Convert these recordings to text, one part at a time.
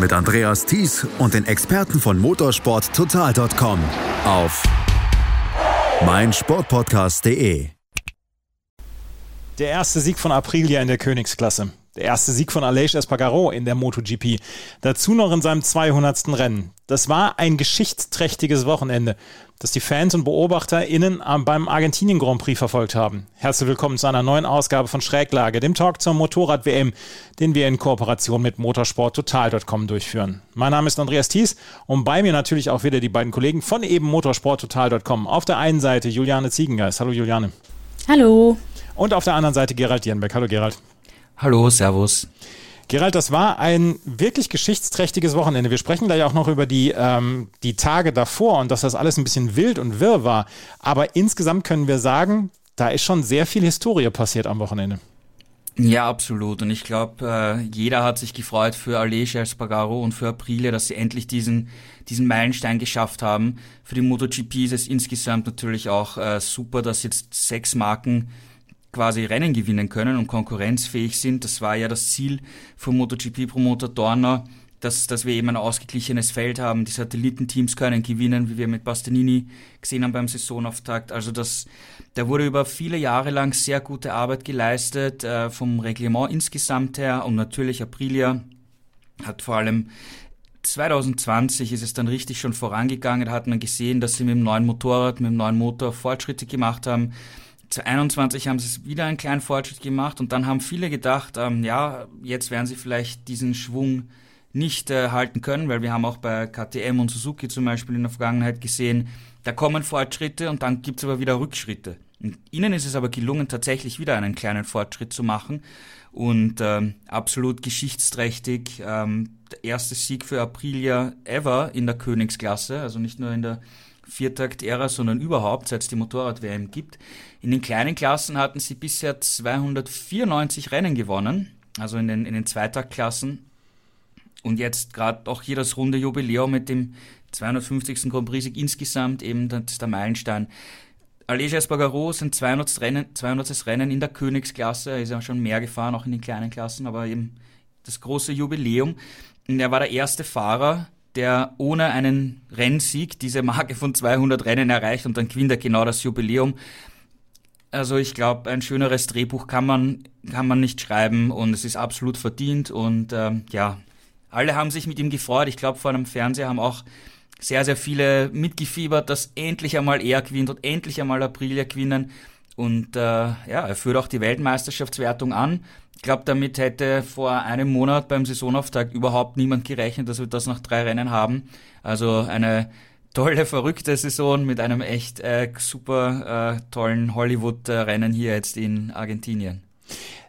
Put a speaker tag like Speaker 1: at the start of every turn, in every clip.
Speaker 1: mit Andreas Thies und den Experten von motorsporttotal.com auf meinsportpodcast.de.
Speaker 2: Der erste Sieg von Aprilia in der Königsklasse. Der erste Sieg von Aleix Espargaro in der MotoGP. Dazu noch in seinem 200. Rennen. Das war ein geschichtsträchtiges Wochenende, das die Fans und BeobachterInnen beim Argentinien Grand Prix verfolgt haben. Herzlich willkommen zu einer neuen Ausgabe von Schräglage, dem Talk zur Motorrad-WM, den wir in Kooperation mit motorsporttotal.com durchführen. Mein Name ist Andreas Thies und bei mir natürlich auch wieder die beiden Kollegen von eben motorsporttotal.com. Auf der einen Seite Juliane Ziegengeist. Hallo Juliane.
Speaker 3: Hallo.
Speaker 2: Und auf der anderen Seite Gerald Jenbeck. Hallo Gerald.
Speaker 4: Hallo, Servus.
Speaker 2: Gerald, das war ein wirklich geschichtsträchtiges Wochenende. Wir sprechen gleich auch noch über die, ähm, die Tage davor und dass das alles ein bisschen wild und wirr war. Aber insgesamt können wir sagen, da ist schon sehr viel Historie passiert am Wochenende.
Speaker 4: Ja, absolut. Und ich glaube, äh, jeder hat sich gefreut für Aleix Espargaro und für Aprilia, dass sie endlich diesen, diesen Meilenstein geschafft haben. Für die MotoGP ist es insgesamt natürlich auch äh, super, dass jetzt sechs Marken quasi Rennen gewinnen können und konkurrenzfähig sind. Das war ja das Ziel vom MotoGP-Promoter Dorner, dass, dass wir eben ein ausgeglichenes Feld haben. Die Satellitenteams können gewinnen, wie wir mit Bastianini gesehen haben beim Saisonauftakt. Also das, da wurde über viele Jahre lang sehr gute Arbeit geleistet, äh, vom Reglement insgesamt her und natürlich Aprilia hat vor allem 2020 ist es dann richtig schon vorangegangen. Da hat man gesehen, dass sie mit dem neuen Motorrad, mit dem neuen Motor Fortschritte gemacht haben. 2021 haben sie wieder einen kleinen Fortschritt gemacht und dann haben viele gedacht, ähm, ja, jetzt werden sie vielleicht diesen Schwung nicht äh, halten können, weil wir haben auch bei KTM und Suzuki zum Beispiel in der Vergangenheit gesehen, da kommen Fortschritte und dann gibt es aber wieder Rückschritte. Und ihnen ist es aber gelungen, tatsächlich wieder einen kleinen Fortschritt zu machen und ähm, absolut geschichtsträchtig. Ähm, der erste Sieg für Aprilia ever in der Königsklasse, also nicht nur in der Viertakt-Ära, sondern überhaupt, seit es die Motorrad-WM gibt. In den kleinen Klassen hatten sie bisher 294 Rennen gewonnen, also in den, in den Zweitaktklassen. Und jetzt gerade auch hier das runde Jubiläum mit dem 250. Grand Prix insgesamt, eben das ist der Meilenstein. Aleix Espargaro sind 200. Rennen, 200. Rennen in der Königsklasse, er ist ja schon mehr gefahren, auch in den kleinen Klassen, aber eben das große Jubiläum. Und er war der erste Fahrer, der ohne einen Rennsieg diese Marke von 200 Rennen erreicht und dann gewinnt er genau das Jubiläum. Also ich glaube, ein schöneres Drehbuch kann man, kann man nicht schreiben und es ist absolut verdient und ähm, ja, alle haben sich mit ihm gefreut. Ich glaube, vor einem Fernseher haben auch sehr, sehr viele mitgefiebert, dass endlich einmal er gewinnt und endlich einmal Aprilia gewinnen. Und äh, ja, er führt auch die Weltmeisterschaftswertung an. Ich glaube, damit hätte vor einem Monat beim Saisonauftakt überhaupt niemand gerechnet, dass wir das nach drei Rennen haben. Also eine tolle, verrückte Saison mit einem echt äh, super äh, tollen Hollywood-Rennen hier jetzt in Argentinien.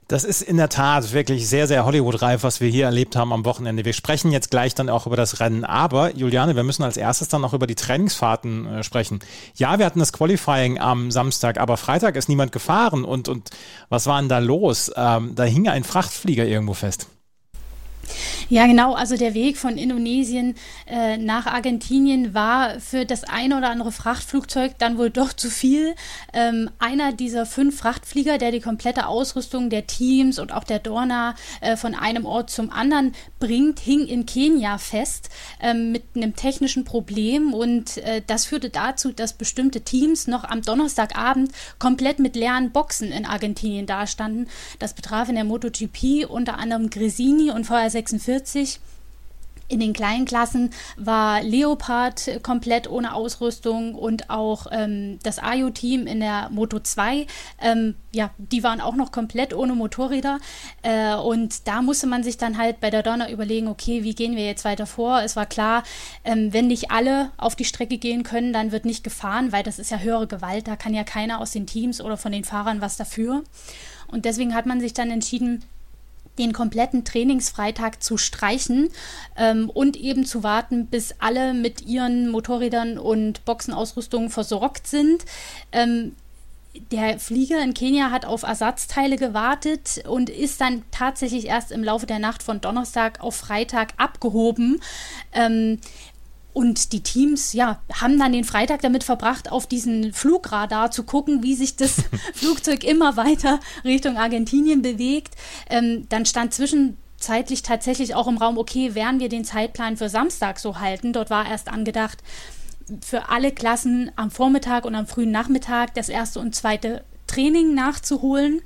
Speaker 2: Das ist in der Tat wirklich sehr, sehr Hollywood-reif, was wir hier erlebt haben am Wochenende. Wir sprechen jetzt gleich dann auch über das Rennen. Aber, Juliane, wir müssen als erstes dann noch über die Trainingsfahrten äh, sprechen. Ja, wir hatten das Qualifying am Samstag, aber Freitag ist niemand gefahren. Und, und was war denn da los? Ähm, da hing ein Frachtflieger irgendwo fest.
Speaker 3: Ja, genau. Also der Weg von Indonesien äh, nach Argentinien war für das eine oder andere Frachtflugzeug dann wohl doch zu viel. Ähm, einer dieser fünf Frachtflieger, der die komplette Ausrüstung der Teams und auch der Dorna äh, von einem Ort zum anderen bringt, hing in Kenia fest äh, mit einem technischen Problem und äh, das führte dazu, dass bestimmte Teams noch am Donnerstagabend komplett mit leeren Boxen in Argentinien dastanden. Das betraf in der MotoGP unter anderem Gresini und VR 46 In den kleinen Klassen war Leopard komplett ohne Ausrüstung und auch ähm, das Ayo-Team in der Moto 2, ähm, ja, die waren auch noch komplett ohne Motorräder. Äh, und da musste man sich dann halt bei der Donner überlegen, okay, wie gehen wir jetzt weiter vor? Es war klar, ähm, wenn nicht alle auf die Strecke gehen können, dann wird nicht gefahren, weil das ist ja höhere Gewalt, da kann ja keiner aus den Teams oder von den Fahrern was dafür. Und deswegen hat man sich dann entschieden, den kompletten Trainingsfreitag zu streichen ähm, und eben zu warten, bis alle mit ihren Motorrädern und Boxenausrüstungen versorgt sind. Ähm, der Flieger in Kenia hat auf Ersatzteile gewartet und ist dann tatsächlich erst im Laufe der Nacht von Donnerstag auf Freitag abgehoben. Ähm, und die Teams, ja, haben dann den Freitag damit verbracht, auf diesen Flugradar zu gucken, wie sich das Flugzeug immer weiter Richtung Argentinien bewegt. Ähm, dann stand zwischenzeitlich tatsächlich auch im Raum, okay, werden wir den Zeitplan für Samstag so halten? Dort war erst angedacht, für alle Klassen am Vormittag und am frühen Nachmittag das erste und zweite Training nachzuholen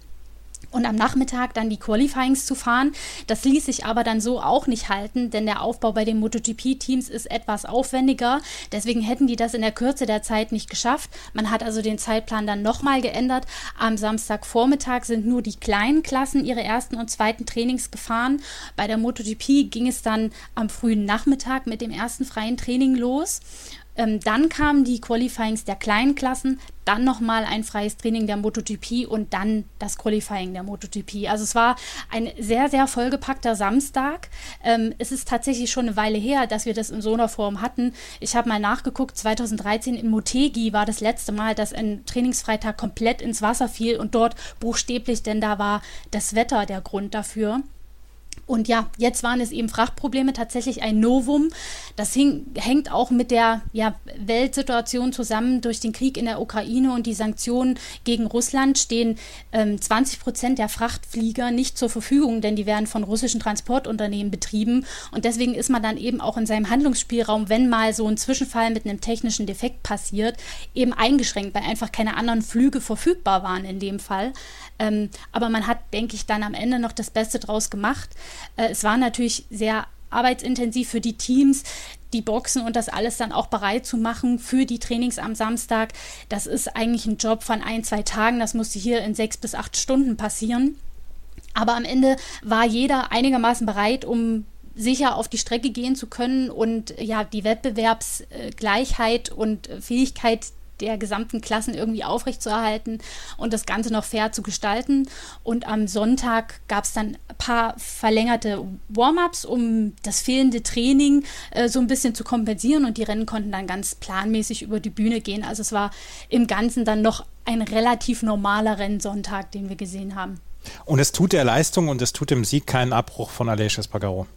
Speaker 3: und am Nachmittag dann die Qualifyings zu fahren. Das ließ sich aber dann so auch nicht halten, denn der Aufbau bei den MotoGP-Teams ist etwas aufwendiger. Deswegen hätten die das in der Kürze der Zeit nicht geschafft. Man hat also den Zeitplan dann nochmal geändert. Am Samstagvormittag sind nur die kleinen Klassen ihre ersten und zweiten Trainings gefahren. Bei der MotoGP ging es dann am frühen Nachmittag mit dem ersten freien Training los. Ähm, dann kamen die Qualifyings der kleinen Klassen, dann nochmal ein freies Training der MotoGP und dann das Qualifying der MotoGP. Also es war ein sehr, sehr vollgepackter Samstag. Ähm, es ist tatsächlich schon eine Weile her, dass wir das in so einer Form hatten. Ich habe mal nachgeguckt, 2013 in Motegi war das letzte Mal, dass ein Trainingsfreitag komplett ins Wasser fiel und dort buchstäblich, denn da war das Wetter der Grund dafür. Und ja, jetzt waren es eben Frachtprobleme, tatsächlich ein Novum. Das hing, hängt auch mit der ja, Weltsituation zusammen. Durch den Krieg in der Ukraine und die Sanktionen gegen Russland stehen ähm, 20 Prozent der Frachtflieger nicht zur Verfügung, denn die werden von russischen Transportunternehmen betrieben. Und deswegen ist man dann eben auch in seinem Handlungsspielraum, wenn mal so ein Zwischenfall mit einem technischen Defekt passiert, eben eingeschränkt, weil einfach keine anderen Flüge verfügbar waren in dem Fall. Ähm, aber man hat, denke ich, dann am Ende noch das Beste draus gemacht. Äh, es war natürlich sehr arbeitsintensiv für die Teams, die Boxen und das alles dann auch bereit zu machen für die Trainings am Samstag. Das ist eigentlich ein Job von ein, zwei Tagen. Das musste hier in sechs bis acht Stunden passieren. Aber am Ende war jeder einigermaßen bereit, um sicher auf die Strecke gehen zu können und ja, die Wettbewerbsgleichheit und Fähigkeit der gesamten Klassen irgendwie aufrechtzuerhalten und das Ganze noch fair zu gestalten. Und am Sonntag gab es dann ein paar verlängerte Warm-ups, um das fehlende Training äh, so ein bisschen zu kompensieren und die Rennen konnten dann ganz planmäßig über die Bühne gehen. Also es war im Ganzen dann noch ein relativ normaler Rennsonntag, den wir gesehen haben.
Speaker 2: Und es tut der Leistung und es tut dem Sieg keinen Abbruch von Aleix Espargaro.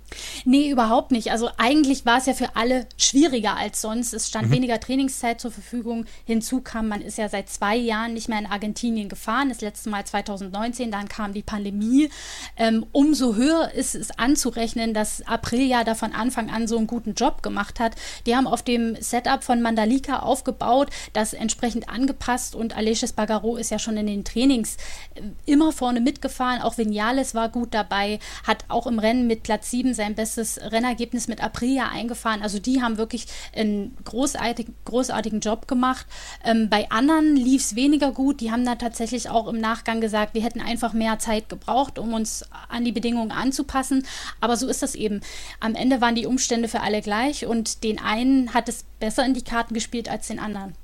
Speaker 3: Nee, überhaupt nicht. Also eigentlich war es ja für alle schwieriger als sonst. Es stand mhm. weniger Trainingszeit zur Verfügung. Hinzu kam, man ist ja seit zwei Jahren nicht mehr in Argentinien gefahren. Das letzte Mal 2019, dann kam die Pandemie. Ähm, umso höher ist es anzurechnen, dass Aprilia da von Anfang an so einen guten Job gemacht hat. Die haben auf dem Setup von Mandalika aufgebaut, das entsprechend angepasst und Aleix Espargaro ist ja schon in den Trainings äh, immer vorne mitgefahren. Auch Vinales war gut dabei, hat auch im Rennen mit Platz 7 sein bestes Rennergebnis mit Aprilia eingefahren. Also die haben wirklich einen großartig, großartigen Job gemacht. Ähm, bei anderen lief es weniger gut. Die haben da tatsächlich auch im Nachgang gesagt, wir hätten einfach mehr Zeit gebraucht, um uns an die Bedingungen anzupassen. Aber so ist das eben. Am Ende waren die Umstände für alle gleich und den einen hat es besser in die Karten gespielt als den anderen.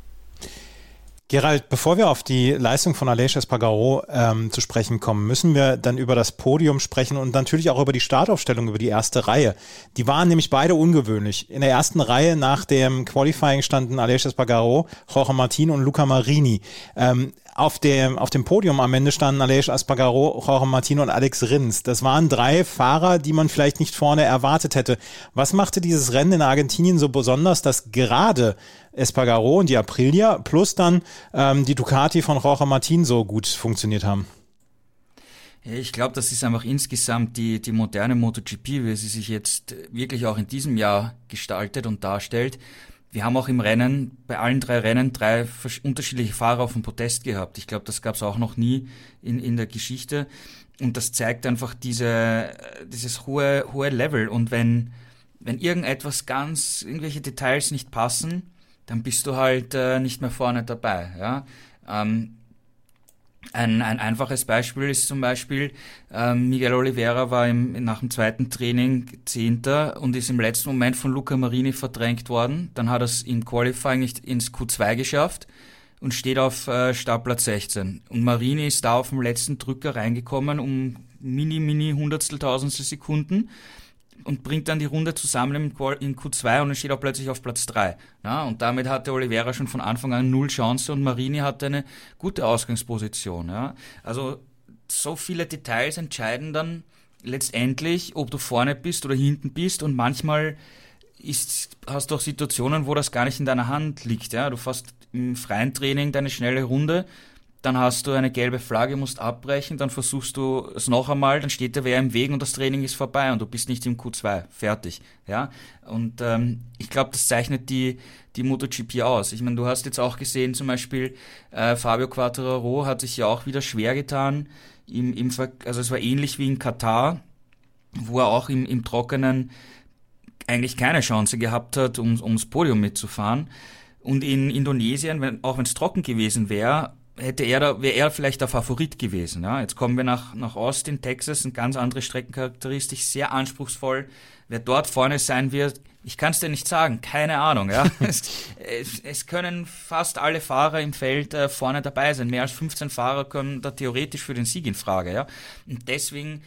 Speaker 2: Gerald, bevor wir auf die Leistung von Aleix Espargaro ähm, zu sprechen kommen, müssen wir dann über das Podium sprechen und natürlich auch über die Startaufstellung, über die erste Reihe. Die waren nämlich beide ungewöhnlich. In der ersten Reihe nach dem Qualifying standen Aleix Espargaro, Jorge Martin und Luca Marini. Ähm, auf dem, auf dem Podium am Ende standen Aleix Aspargaro, Jorge Martino und Alex Rins. Das waren drei Fahrer, die man vielleicht nicht vorne erwartet hätte. Was machte dieses Rennen in Argentinien so besonders, dass gerade Espargaro und die Aprilia plus dann ähm, die Ducati von Jorge Martin so gut funktioniert haben?
Speaker 4: Ich glaube, das ist einfach insgesamt die, die moderne MotoGP, wie sie sich jetzt wirklich auch in diesem Jahr gestaltet und darstellt. Wir haben auch im Rennen, bei allen drei Rennen, drei unterschiedliche Fahrer auf dem Podest gehabt. Ich glaube, das gab es auch noch nie in, in der Geschichte. Und das zeigt einfach diese, dieses hohe, hohe Level. Und wenn, wenn irgendetwas ganz, irgendwelche Details nicht passen, dann bist du halt äh, nicht mehr vorne dabei. Ja? Ähm, ein, ein einfaches Beispiel ist zum Beispiel, ähm, Miguel Oliveira war im, nach dem zweiten Training Zehnter und ist im letzten Moment von Luca Marini verdrängt worden. Dann hat er es im Qualifying nicht ins Q2 geschafft und steht auf äh, Startplatz 16. Und Marini ist da auf dem letzten Drücker reingekommen um mini, mini Hundertstel, Tausendstel Sekunden und bringt dann die Runde zusammen in Q2 und dann steht er plötzlich auf Platz 3. Ja, und damit hatte Oliveira schon von Anfang an null Chance und Marini hatte eine gute Ausgangsposition. Ja. Also so viele Details entscheiden dann letztendlich, ob du vorne bist oder hinten bist und manchmal ist, hast du auch Situationen, wo das gar nicht in deiner Hand liegt. Ja. Du fährst im freien Training deine schnelle Runde dann hast du eine gelbe Flagge, musst abbrechen, dann versuchst du es noch einmal, dann steht der wer im Weg und das Training ist vorbei und du bist nicht im Q2, fertig, ja. Und ähm, ich glaube, das zeichnet die die MotoGP aus. Ich meine, du hast jetzt auch gesehen, zum Beispiel äh, Fabio Quattararo hat sich ja auch wieder schwer getan, im, im also es war ähnlich wie in Katar, wo er auch im, im Trockenen eigentlich keine Chance gehabt hat, um, ums Podium mitzufahren. Und in Indonesien, wenn, auch wenn es trocken gewesen wäre, hätte er da, wäre er vielleicht der Favorit gewesen. Ja? Jetzt kommen wir nach, nach Austin, Texas, eine ganz andere Streckencharakteristik, sehr anspruchsvoll. Wer dort vorne sein wird, ich kann es dir nicht sagen, keine Ahnung. Ja? es, es, es, können fast alle Fahrer im Feld äh, vorne dabei sein. Mehr als 15 Fahrer kommen da theoretisch für den Sieg in Frage. Ja? Und deswegen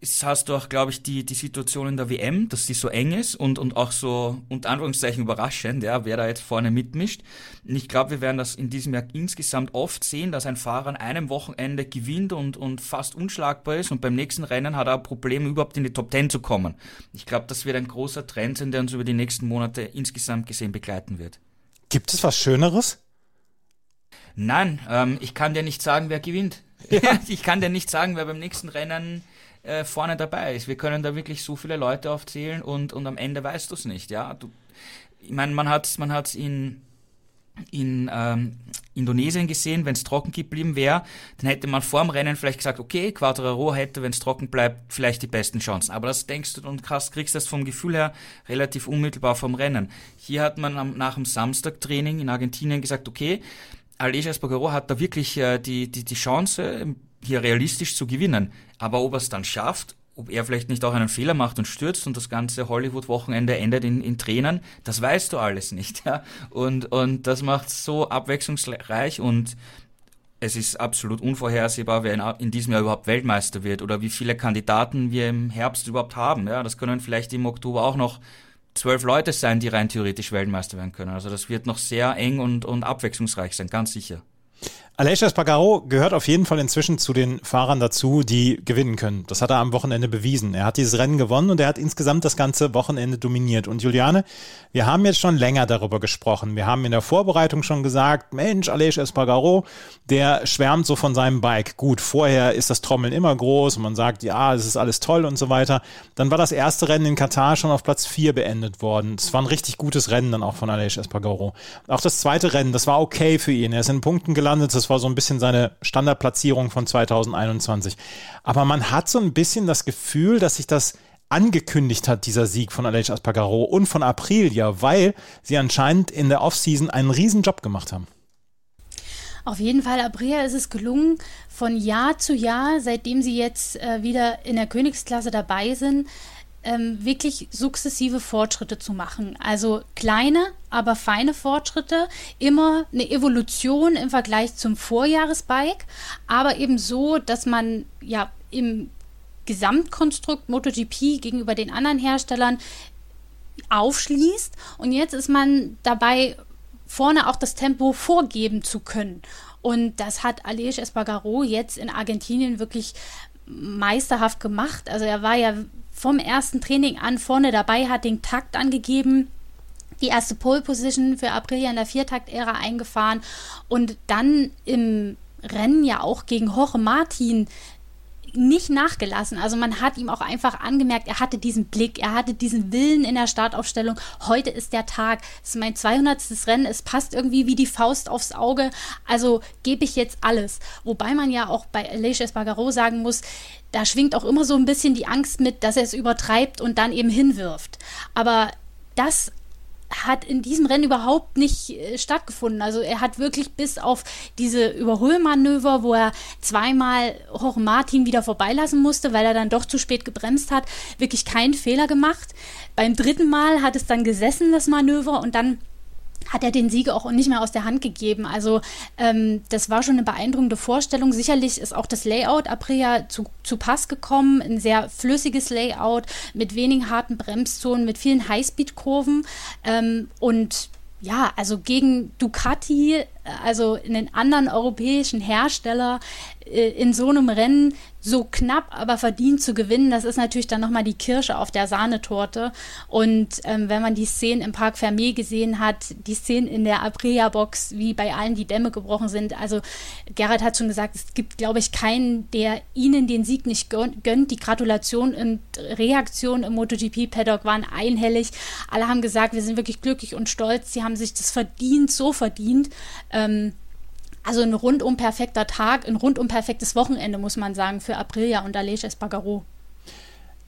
Speaker 4: ist, hast du auch, glaube ich, die, die Situation in der WM, dass die so eng ist und, und auch so unter Anführungszeichen überraschend, ja, wer da jetzt vorne mitmischt. Und ich glaube, wir werden das in diesem Jahr insgesamt oft sehen, dass ein Fahrer an einem Wochenende gewinnt und, und fast unschlagbar ist und beim nächsten Rennen hat er ein Problem, überhaupt in die Top Ten zu kommen. Ich glaube, das wird ein großer Trend sein, der uns über die nächsten Monate insgesamt gesehen begleiten wird.
Speaker 2: Gibt es was Schöneres?
Speaker 4: Nein, ähm, ich kann dir nicht sagen, wer gewinnt. Ja. ich kann dir nicht sagen, wer beim nächsten Rennen äh, vorne dabei ist. Wir können da wirklich so viele Leute aufzählen und, und am Ende weißt du es nicht. Ja, du, ich meine, man hat man hat's in in ähm, Indonesien gesehen, wenn es trocken geblieben wäre, dann hätte man vor dem Rennen vielleicht gesagt, okay, Quadraro hätte, wenn es trocken bleibt, vielleicht die besten Chancen. Aber das denkst du und kriegst das vom Gefühl her relativ unmittelbar vom Rennen. Hier hat man am, nach dem Samstagtraining in Argentinien gesagt, okay, Aleix Espargaro hat da wirklich äh, die, die, die Chance, hier realistisch zu gewinnen. Aber ob er es dann schafft, ob er vielleicht nicht auch einen Fehler macht und stürzt und das ganze Hollywood-Wochenende endet in, in Tränen, das weißt du alles nicht. Ja? Und, und das macht so abwechslungsreich und es ist absolut unvorhersehbar, wer in, in, diesem Jahr überhaupt Weltmeister wird oder wie viele Kandidaten wir im Herbst überhaupt haben. Ja, das können vielleicht im Oktober auch noch zwölf Leute sein, die rein theoretisch Weltmeister werden können. Also das wird noch sehr eng und, und abwechslungsreich sein, ganz sicher.
Speaker 2: Aleix Espargaro gehört auf jeden Fall inzwischen zu den Fahrern dazu, die gewinnen können. Das hat er am Wochenende bewiesen. Er hat dieses Rennen gewonnen und er hat insgesamt das ganze Wochenende dominiert. Und Juliane, wir haben jetzt schon länger darüber gesprochen. Wir haben in der Vorbereitung schon gesagt, Mensch, Aleix Espargaro, der schwärmt so von seinem Bike. Gut, vorher ist das Trommeln immer groß und man sagt, ja, es ist alles toll und so weiter. Dann war das erste Rennen in Katar schon auf Platz 4 beendet worden. Es war ein richtig gutes Rennen dann auch von Aleix Espargaro. Auch das zweite Rennen, das war okay für ihn. Er ist in Punkten gelandet. Das war so ein bisschen seine Standardplatzierung von 2021. Aber man hat so ein bisschen das Gefühl, dass sich das angekündigt hat, dieser Sieg von Aleix Aspargaro und von Aprilia, weil sie anscheinend in der Offseason einen riesen Job gemacht haben.
Speaker 3: Auf jeden Fall, Aprilia ist es gelungen, von Jahr zu Jahr, seitdem sie jetzt äh, wieder in der Königsklasse dabei sind, ähm, wirklich sukzessive Fortschritte zu machen. Also kleine, aber feine Fortschritte, immer eine Evolution im Vergleich zum Vorjahresbike, aber eben so, dass man ja im Gesamtkonstrukt MotoGP gegenüber den anderen Herstellern aufschließt. Und jetzt ist man dabei, vorne auch das Tempo vorgeben zu können. Und das hat Aleix Espargaro jetzt in Argentinien wirklich meisterhaft gemacht. Also er war ja vom ersten Training an vorne dabei, hat den Takt angegeben, die erste Pole Position für Aprilia in der Viertakt-Ära eingefahren und dann im Rennen ja auch gegen Jorge Martin nicht nachgelassen. Also man hat ihm auch einfach angemerkt, er hatte diesen Blick, er hatte diesen Willen in der Startaufstellung. Heute ist der Tag, es ist mein 200. Rennen, es passt irgendwie wie die Faust aufs Auge. Also gebe ich jetzt alles. Wobei man ja auch bei Aleix Espargaro sagen muss, da schwingt auch immer so ein bisschen die Angst mit, dass er es übertreibt und dann eben hinwirft. Aber das hat in diesem Rennen überhaupt nicht äh, stattgefunden. Also er hat wirklich bis auf diese Überholmanöver, wo er zweimal Jorge Martin wieder vorbeilassen musste, weil er dann doch zu spät gebremst hat, wirklich keinen Fehler gemacht. Beim dritten Mal hat es dann gesessen, das Manöver, und dann hat er den Sieg auch nicht mehr aus der Hand gegeben. Also ähm, das war schon eine beeindruckende Vorstellung. Sicherlich ist auch das Layout Aprilia zu, zu Pass gekommen. Ein sehr flüssiges Layout mit wenigen harten Bremszonen, mit vielen Highspeed-Kurven. Ähm, und ja, also gegen Ducati, also einen anderen europäischen Hersteller äh, in so einem Rennen so knapp, aber verdient zu gewinnen, das ist natürlich dann nochmal die Kirsche auf der Sahnetorte. Und ähm, wenn man die Szenen im Park Fermé gesehen hat, die Szenen in der Aprilia-Box, wie bei allen die Dämme gebrochen sind, also Gerhard hat schon gesagt, es gibt, glaube ich, keinen, der ihnen den Sieg nicht gönnt. Die Gratulation und Reaktion im MotoGP-Paddock waren einhellig. Alle haben gesagt, wir sind wirklich glücklich und stolz. Sie haben sich das verdient, so verdient. Ähm, also ein rundum perfekter Tag, ein rundum perfektes Wochenende, muss man sagen, für Aprilia und Aleix Espargaro.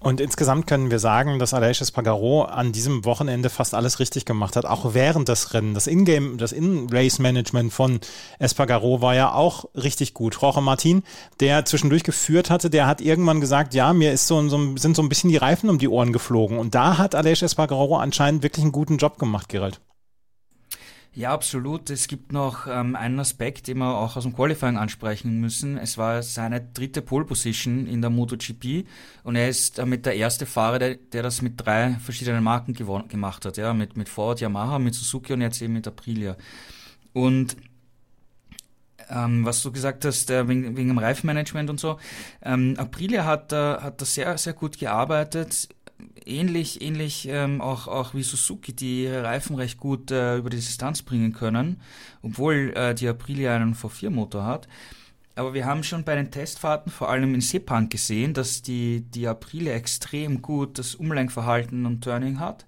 Speaker 2: Und insgesamt können wir sagen, dass Aleix Espargaro an diesem Wochenende fast alles richtig gemacht hat, auch während des Rennen. Das Ingame, das In-Race-Management von Espargaro war ja auch richtig gut. Jorge Martin, der zwischendurch geführt hatte, der hat irgendwann gesagt, ja, mir ist so, so, sind so ein bisschen die Reifen um die Ohren geflogen. Und da hat Aleix Espargaro anscheinend wirklich einen guten Job gemacht, Gerald.
Speaker 4: Ja, absolut. Es gibt noch ähm, einen Aspekt, den wir auch aus dem Qualifying ansprechen müssen. Es war seine dritte Pole Position in der MotoGP und er ist damit der erste Fahrer, der, der das mit drei verschiedenen Marken gemacht hat. Ja, mit, mit Ford, Yamaha, mit Suzuki und jetzt eben mit Aprilia. Und ähm, was du gesagt hast, äh, wegen, wegen dem Reifenmanagement und so. Ähm, Aprilia hat, äh, hat da sehr, sehr gut gearbeitet ähnlich, ähnlich ähm, auch, auch wie Suzuki, die Reifen recht gut äh, über die Distanz bringen können, obwohl äh, die Aprilia einen V4-Motor hat. Aber wir haben schon bei den Testfahrten, vor allem in Sepang, gesehen, dass die, die Aprilia extrem gut das Umlenkverhalten und Turning hat.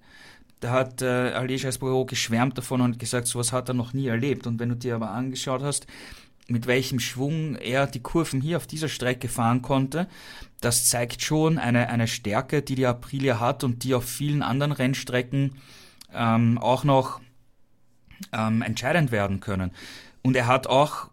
Speaker 4: Da hat äh, Aleix Espargaro geschwärmt davon und gesagt, sowas hat er noch nie erlebt. Und wenn du dir aber angeschaut hast, mit welchem Schwung er die Kurven hier auf dieser Strecke fahren konnte, das zeigt schon eine, eine Stärke, die die Aprilia hat und die auf vielen anderen Rennstrecken ähm, auch noch ähm, entscheidend werden können. Und er hat auch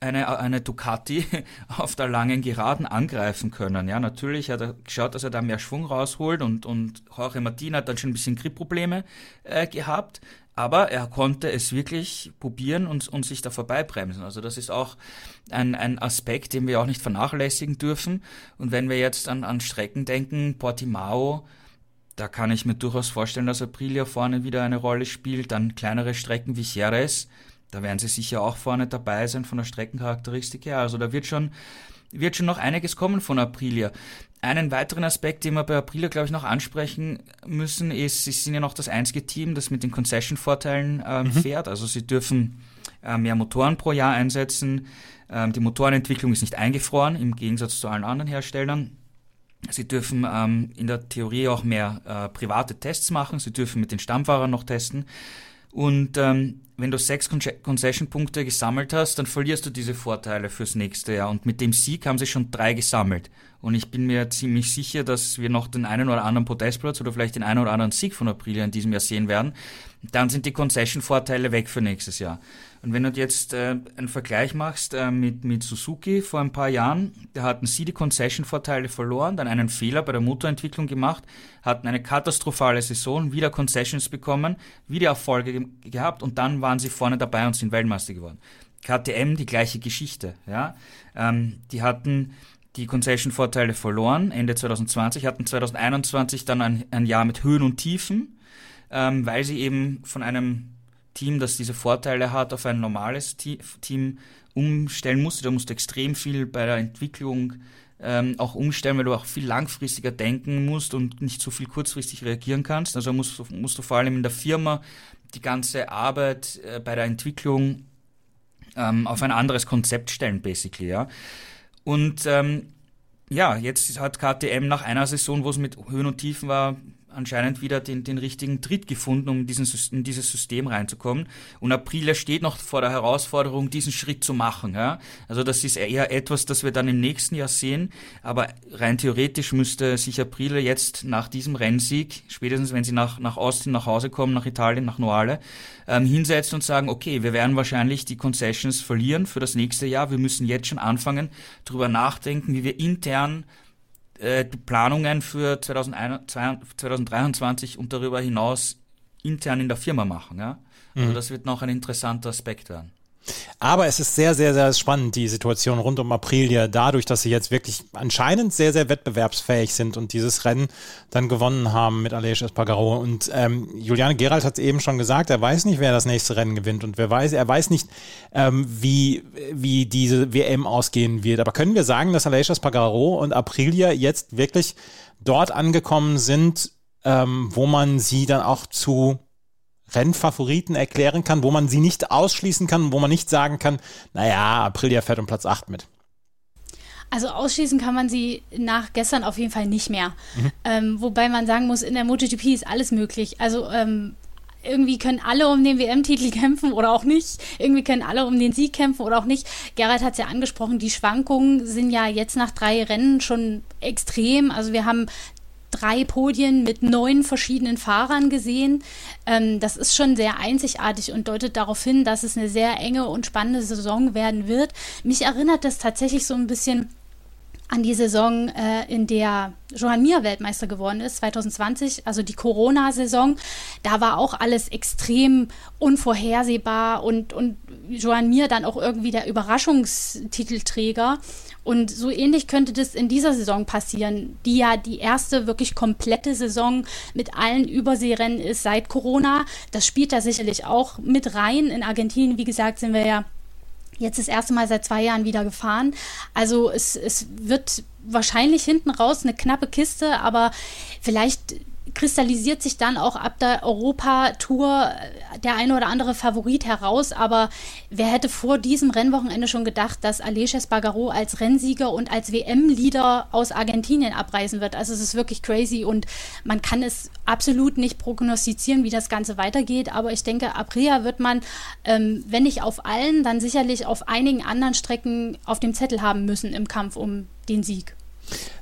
Speaker 4: eine, eine Ducati auf der langen Geraden angreifen können. Ja, natürlich hat er geschaut, dass er da mehr Schwung rausholt und, und Jorge Martin hat dann schon ein bisschen Gripprobleme äh, gehabt, aber er konnte es wirklich probieren und, und sich da vorbeibremsen. Also das ist auch ein, ein Aspekt, den wir auch nicht vernachlässigen dürfen. Und wenn wir jetzt an, an Strecken denken, Portimao, da kann ich mir durchaus vorstellen, dass Aprilia vorne wieder eine Rolle spielt. Dann kleinere Strecken wie Jerez, da werden sie sicher auch vorne dabei sein von der Streckencharakteristik her. Also da wird schon, wird schon noch einiges kommen von Aprilia. Einen weiteren Aspekt, den wir bei Aprilia, glaube ich, noch ansprechen müssen, ist, sie sind ja noch das einzige Team, das mit den Concession-Vorteilen ähm, mhm. fährt. Also sie dürfen äh, mehr Motoren pro Jahr einsetzen. Ähm, die Motorenentwicklung ist nicht eingefroren, im Gegensatz zu allen anderen Herstellern. Sie dürfen ähm, in der Theorie auch mehr äh, private Tests machen. Sie dürfen mit den Stammfahrern noch testen. Und ähm, wenn du sechs Concession-Punkte gesammelt hast, dann verlierst du diese Vorteile fürs nächste Jahr. Und mit dem Sieg haben sie schon drei gesammelt. Und ich bin mir ziemlich sicher, dass wir noch den einen oder anderen Podestplatz oder vielleicht den einen oder anderen Sieg von Aprilia in diesem Jahr sehen werden. Dann sind die Concession-Vorteile weg für nächstes Jahr. Und wenn du jetzt äh, einen Vergleich machst äh, mit, mit Suzuki vor ein paar Jahren, da hatten sie die Concession-Vorteile verloren, dann einen Fehler bei der Motorentwicklung gemacht, hatten eine katastrophale Saison, wieder Concessions bekommen, wieder Erfolge ge gehabt und dann waren sie vorne dabei und sind Weltmeister geworden. KTM die gleiche Geschichte. Ja? Ähm, die hatten die Concession-Vorteile verloren, Ende 2020, hatten 2021 dann ein, ein Jahr mit Höhen und Tiefen, ähm, weil sie eben von einem Team, das diese Vorteile hat, auf ein normales Team umstellen musste. Da musst du extrem viel bei der Entwicklung ähm, auch umstellen, weil du auch viel langfristiger denken musst und nicht so viel kurzfristig reagieren kannst. Also musst musst du vor allem in der Firma die ganze Arbeit äh, bei der Entwicklung ähm, auf ein anderes Konzept stellen, basically, ja. Und ähm, ja, jetzt hat KTM nach einer Saison, wo es mit Höhen und Tiefen war, anscheinend wieder den, den richtigen Tritt gefunden, um diesen, in dieses System reinzukommen. Und Aprilia steht noch vor der Herausforderung, diesen Schritt zu machen. Ja? Also das ist eher etwas, das wir dann im nächsten Jahr sehen. Aber rein theoretisch müsste sich Aprilia jetzt nach diesem Rennsieg, spätestens wenn sie nach, nach Austin nach Hause kommen, nach Italien, nach Noale, ähm, hinsetzen und sagen, okay, wir werden wahrscheinlich die Concessions verlieren für das nächste Jahr. Wir müssen jetzt schon anfangen, darüber nachdenken, wie wir intern äh, die Planungen für 2023 und darüber hinaus intern in der Firma machen. Ja? Also mhm. das wird noch ein interessanter Aspekt werden.
Speaker 2: Aber es ist sehr, sehr, sehr spannend, die Situation rund um Aprilia, dadurch, dass sie jetzt wirklich anscheinend sehr, sehr wettbewerbsfähig sind und dieses Rennen dann gewonnen haben mit Aleix Espargaro. Und ähm, Juliane Gerald hat es eben schon gesagt, er weiß nicht, wer das nächste Rennen gewinnt und wer weiß, er weiß nicht, ähm, wie, wie diese WM ausgehen wird. Aber können wir sagen, dass Aleix Espargaro und Aprilia jetzt wirklich dort angekommen sind, ähm, wo man sie dann auch zu Rennfavoriten erklären kann, wo man sie nicht ausschließen kann, wo man nicht sagen kann, naja, Aprilia fährt um Platz 8 mit?
Speaker 3: Also ausschließen kann man sie nach gestern auf jeden Fall nicht mehr. Mhm. Ähm, wobei man sagen muss, in der MotoGP ist alles möglich. Also ähm, irgendwie können alle um den WM-Titel kämpfen oder auch nicht. Irgendwie können alle um den Sieg kämpfen oder auch nicht. Gerald hat es ja angesprochen, die Schwankungen sind ja jetzt nach drei Rennen schon extrem. Also wir haben drei Podien mit neun verschiedenen Fahrern gesehen. Ähm, das ist schon sehr einzigartig und deutet darauf hin, dass es eine sehr enge und spannende Saison werden wird. Mich erinnert das tatsächlich so ein bisschen an die Saison, äh, in der Johann Mir Weltmeister geworden ist, 2020, also die Corona-Saison. Da war auch alles extrem unvorhersehbar und, und Johann Mir dann auch irgendwie der Überraschungstitelträger. Und so ähnlich könnte das in dieser Saison passieren, die ja die erste wirklich komplette Saison mit allen Überseerennen ist seit Corona. Das spielt da sicherlich auch mit rein. In Argentinien, wie gesagt, sind wir ja jetzt das erste Mal seit zwei Jahren wieder gefahren. Also es, es wird wahrscheinlich hinten raus eine knappe Kiste, aber vielleicht kristallisiert sich dann auch ab der Europatour der eine oder andere Favorit heraus. Aber wer hätte vor diesem Rennwochenende schon gedacht, dass Aleix Espargaro als Rennsieger und als WM-Leader aus Argentinien abreisen wird? Also es ist wirklich crazy und man kann es absolut nicht prognostizieren, wie das Ganze weitergeht. Aber ich denke, Aprilia wird man, ähm, wenn nicht auf allen, dann sicherlich auf einigen anderen Strecken auf dem Zettel haben müssen im Kampf um den Sieg.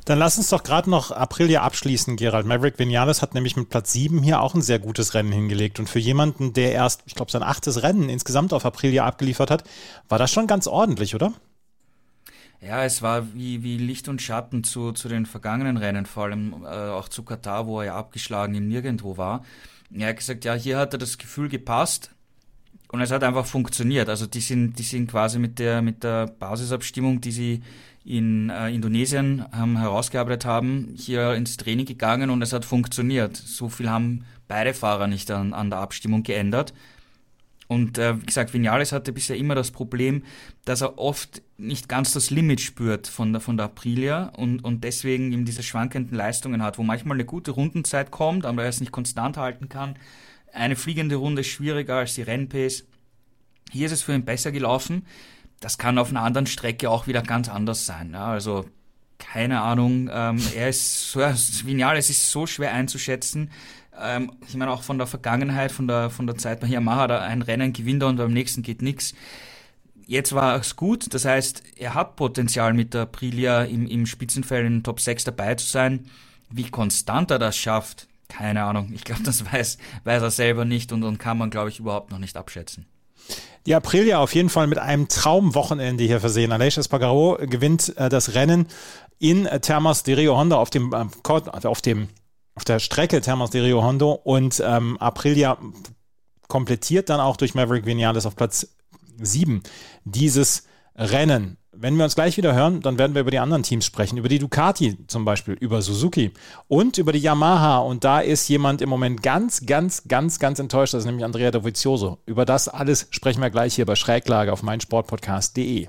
Speaker 2: Dann lass uns doch gerade noch Aprilia abschließen, Gerald. Maverick Vinales hat nämlich mit Platz 7 hier auch ein sehr gutes Rennen hingelegt. Und für jemanden, der erst, ich glaube, sein achtes Rennen insgesamt auf Aprilia abgeliefert hat, war das schon ganz ordentlich, oder?
Speaker 4: Ja, es war wie, wie Licht und Schatten zu, zu den vergangenen Rennen, vor allem äh, auch zu Katar, wo er ja abgeschlagen im Nirgendwo war. Er hat gesagt, ja, hier hat er das Gefühl gepasst und es hat einfach funktioniert. Also die sind, die sind quasi mit der, mit der Basisabstimmung, die sie in äh, Indonesien ähm, herausgearbeitet haben, hier ins Training gegangen und es hat funktioniert. So viel haben beide Fahrer nicht an, an der Abstimmung geändert. Und äh, wie gesagt, Vinales hatte bisher immer das Problem, dass er oft nicht ganz das Limit spürt von der, von der Aprilia und, und deswegen eben diese schwankenden Leistungen hat, wo manchmal eine gute Rundenzeit kommt, aber er es nicht konstant halten kann. Eine fliegende Runde ist schwieriger als die Rennpace. Hier ist es für ihn besser gelaufen das kann auf einer anderen Strecke auch wieder ganz anders sein. Ja, also keine Ahnung. Ähm, er ist so genial, es ist so schwer einzuschätzen. Ähm, ich meine auch von der Vergangenheit, von der von der Zeit bei Yamaha, da ein Rennen gewinnt er und beim nächsten geht nichts. Jetzt war es gut, das heißt, er hat Potenzial mit der Aprilia im, im Spitzenfeld in den Top 6 dabei zu sein. Wie konstant er das schafft, keine Ahnung. Ich glaube, das weiß, weiß er selber nicht und, und kann man, glaube ich, überhaupt noch nicht abschätzen.
Speaker 2: Die Aprilia auf jeden Fall mit einem Traumwochenende hier versehen. Aleix Espargaro gewinnt äh, das Rennen in äh, Termas de Rio Hondo auf dem, äh, auf dem auf der Strecke Termas de Rio Hondo und ähm, Aprilia komplettiert dann auch durch Maverick Vinales auf Platz 7 dieses Rennen. Wenn wir uns gleich wieder hören, dann werden wir über die anderen Teams sprechen, über die Ducati zum Beispiel, über Suzuki und über die Yamaha. Und da ist jemand im Moment ganz, ganz, ganz, ganz enttäuscht. Das ist nämlich Andrea Dovizioso. Über das alles sprechen wir gleich hier bei Schräglage auf meinsportpodcast.de.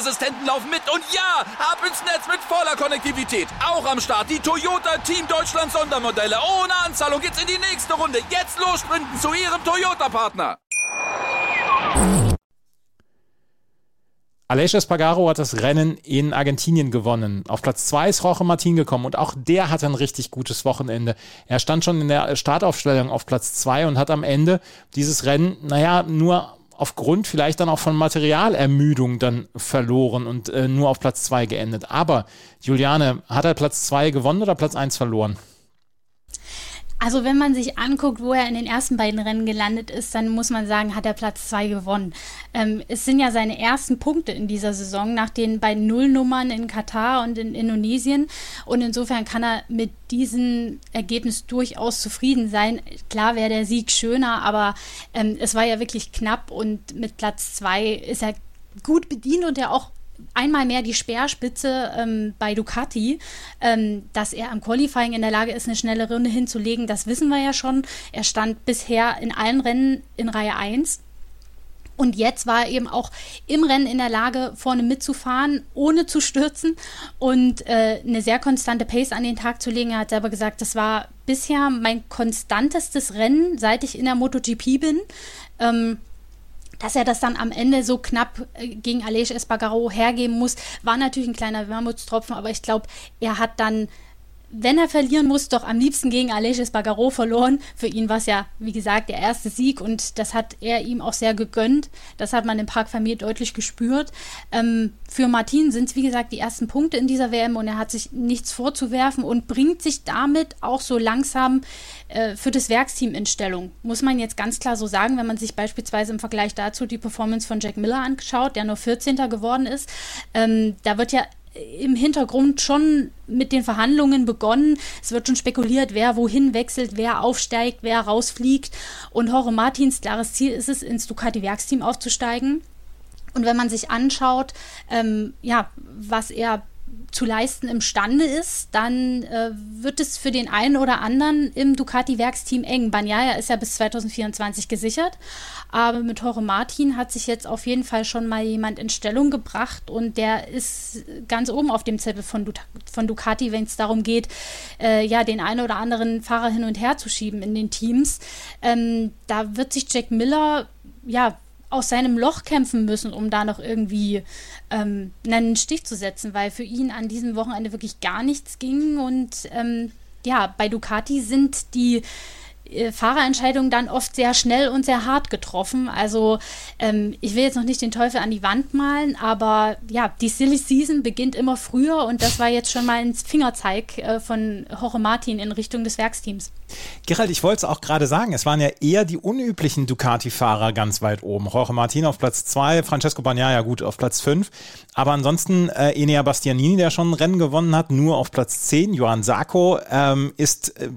Speaker 5: Sicherheitsassistenten laufen mit. Und ja, ab ins Netz mit voller Konnektivität. Auch am Start die Toyota Team Deutschland Sondermodelle. Ohne Anzahlung geht's in die nächste Runde. Jetzt los sprinten zu ihrem Toyota-Partner.
Speaker 2: Aleix Espargaro hat das Rennen in Argentinien gewonnen. Auf Platz 2 ist Jorge Martin gekommen und auch der hatte ein richtig gutes Wochenende. Er stand schon in der Startaufstellung auf Platz 2 und hat am Ende dieses Rennen, naja, nur aufgrund vielleicht dann auch von Materialermüdung dann verloren und äh, nur auf Platz 2 geendet. Aber Juliane, hat er Platz 2 gewonnen oder Platz 1 verloren?
Speaker 3: Also wenn man sich anguckt, wo er in den ersten beiden Rennen gelandet ist, dann muss man sagen, hat er Platz zwei gewonnen. Ähm, es sind ja seine ersten Punkte in dieser Saison nach den beiden Nullnummern in Katar und in Indonesien. Und insofern kann er mit diesem Ergebnis durchaus zufrieden sein. Klar wäre der Sieg schöner, aber ähm, es war ja wirklich knapp und mit Platz zwei ist er gut bedient und er auch einmal mehr die Speerspitze ähm, bei Ducati, ähm, dass er am Qualifying in der Lage ist, eine schnelle Runde hinzulegen. Das wissen wir ja schon. Er stand bisher in allen Rennen in Reihe 1. Und jetzt war er eben auch im Rennen in der Lage, vorne mitzufahren, ohne zu stürzen und äh, eine sehr konstante Pace an den Tag zu legen. Er hat selber gesagt, das war bisher mein konstantestes Rennen, seit ich in der MotoGP bin. Ähm, dass er das dann am Ende so knapp äh, gegen Aleix Espargaro hergeben muss, war natürlich ein kleiner Wermutstropfen, aber ich glaube, er hat dann wenn er verlieren muss, doch am liebsten gegen Aleix Espargaro verloren. Für ihn war es ja, wie gesagt, der erste Sieg und das hat er ihm auch sehr gegönnt. Das hat man im Park Vermeer deutlich gespürt. Ähm, für Martin sind es, wie gesagt, die ersten Punkte in dieser WM und er hat sich nichts vorzuwerfen und bringt sich damit auch so langsam äh, für das Werksteam in Stellung. Muss man jetzt ganz klar so sagen, wenn man sich beispielsweise im Vergleich dazu die Performance von Jack Miller anschaut, der nur 14. geworden ist. Ähm, da wird ja im Hintergrund schon mit den Verhandlungen begonnen. Es wird schon spekuliert, wer wohin wechselt, wer aufsteigt, wer rausfliegt. Und Jorge Martins klares Ziel ist es, ins Ducati-Werksteam aufzusteigen. Und wenn man sich anschaut, ähm, ja, was er zu leisten imstande ist, dann äh, wird es für den einen oder anderen im Ducati-Werksteam eng. Banyaya ist ja bis 2024 gesichert, aber mit Jorge Martin hat sich jetzt auf jeden Fall schon mal jemand in Stellung gebracht und der ist ganz oben auf dem Zettel von, du von Ducati, wenn es darum geht, äh, ja, den einen oder anderen Fahrer hin und her zu schieben in den Teams. Ähm, da wird sich Jack Miller ja aus seinem Loch kämpfen müssen, um da noch irgendwie ähm, einen Stich zu setzen, weil für ihn an diesem Wochenende wirklich gar nichts ging. Und ähm, ja, bei Ducati sind die äh, Fahrerentscheidungen dann oft sehr schnell und sehr hart getroffen. Also ähm, ich will jetzt noch nicht den Teufel an die Wand malen, aber ja, die Silly Season beginnt immer früher und das war jetzt schon mal ein Fingerzeig äh, von Jorge Martin in Richtung des Werksteams.
Speaker 2: Gerald, ich wollte es auch gerade sagen, es waren ja eher die unüblichen Ducati-Fahrer ganz weit oben. Jorge Martin auf Platz 2, Francesco Bagnaia gut auf Platz 5, aber ansonsten äh, Enea Bastianini, der schon ein Rennen gewonnen hat, nur auf Platz 10. Johann Sarko ähm, ist äh,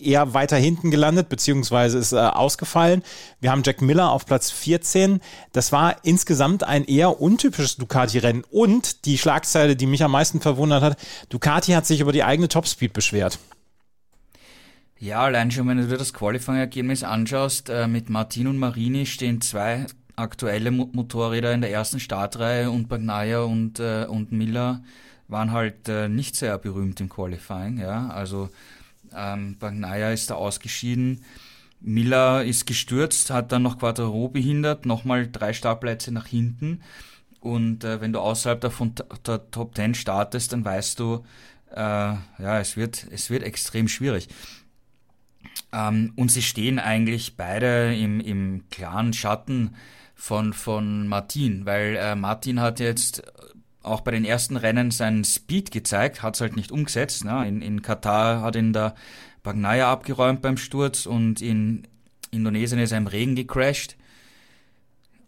Speaker 2: eher weiter hinten gelandet, beziehungsweise ist äh, ausgefallen. Wir haben Jack Miller auf Platz 14. Das war insgesamt ein eher untypisches Ducati-Rennen und die Schlagzeile, die mich am meisten verwundert hat, Ducati hat sich über die eigene Topspeed beschwert.
Speaker 4: Ja, allein schon, wenn du dir das Qualifying-Ergebnis anschaust, äh, mit Martin und Marini stehen zwei aktuelle Mo Motorräder in der ersten Startreihe und Bagnaia und, äh, und Miller waren halt äh, nicht sehr berühmt im Qualifying, ja, also ähm, Bagnaia ist da ausgeschieden, Miller ist gestürzt, hat dann noch Quattro behindert, nochmal drei Startplätze nach hinten. Und äh, wenn du außerhalb der, der Top 10 startest, dann weißt du, äh, ja, es wird, es wird extrem schwierig. Ähm, und sie stehen eigentlich beide im, im klaren Schatten von, von Martin, weil äh, Martin hat jetzt auch bei den ersten Rennen seinen Speed gezeigt, hat es halt nicht umgesetzt. Ne? In, in Katar hat ihn der Bagnaia abgeräumt beim Sturz und in Indonesien ist er im Regen gecrashed.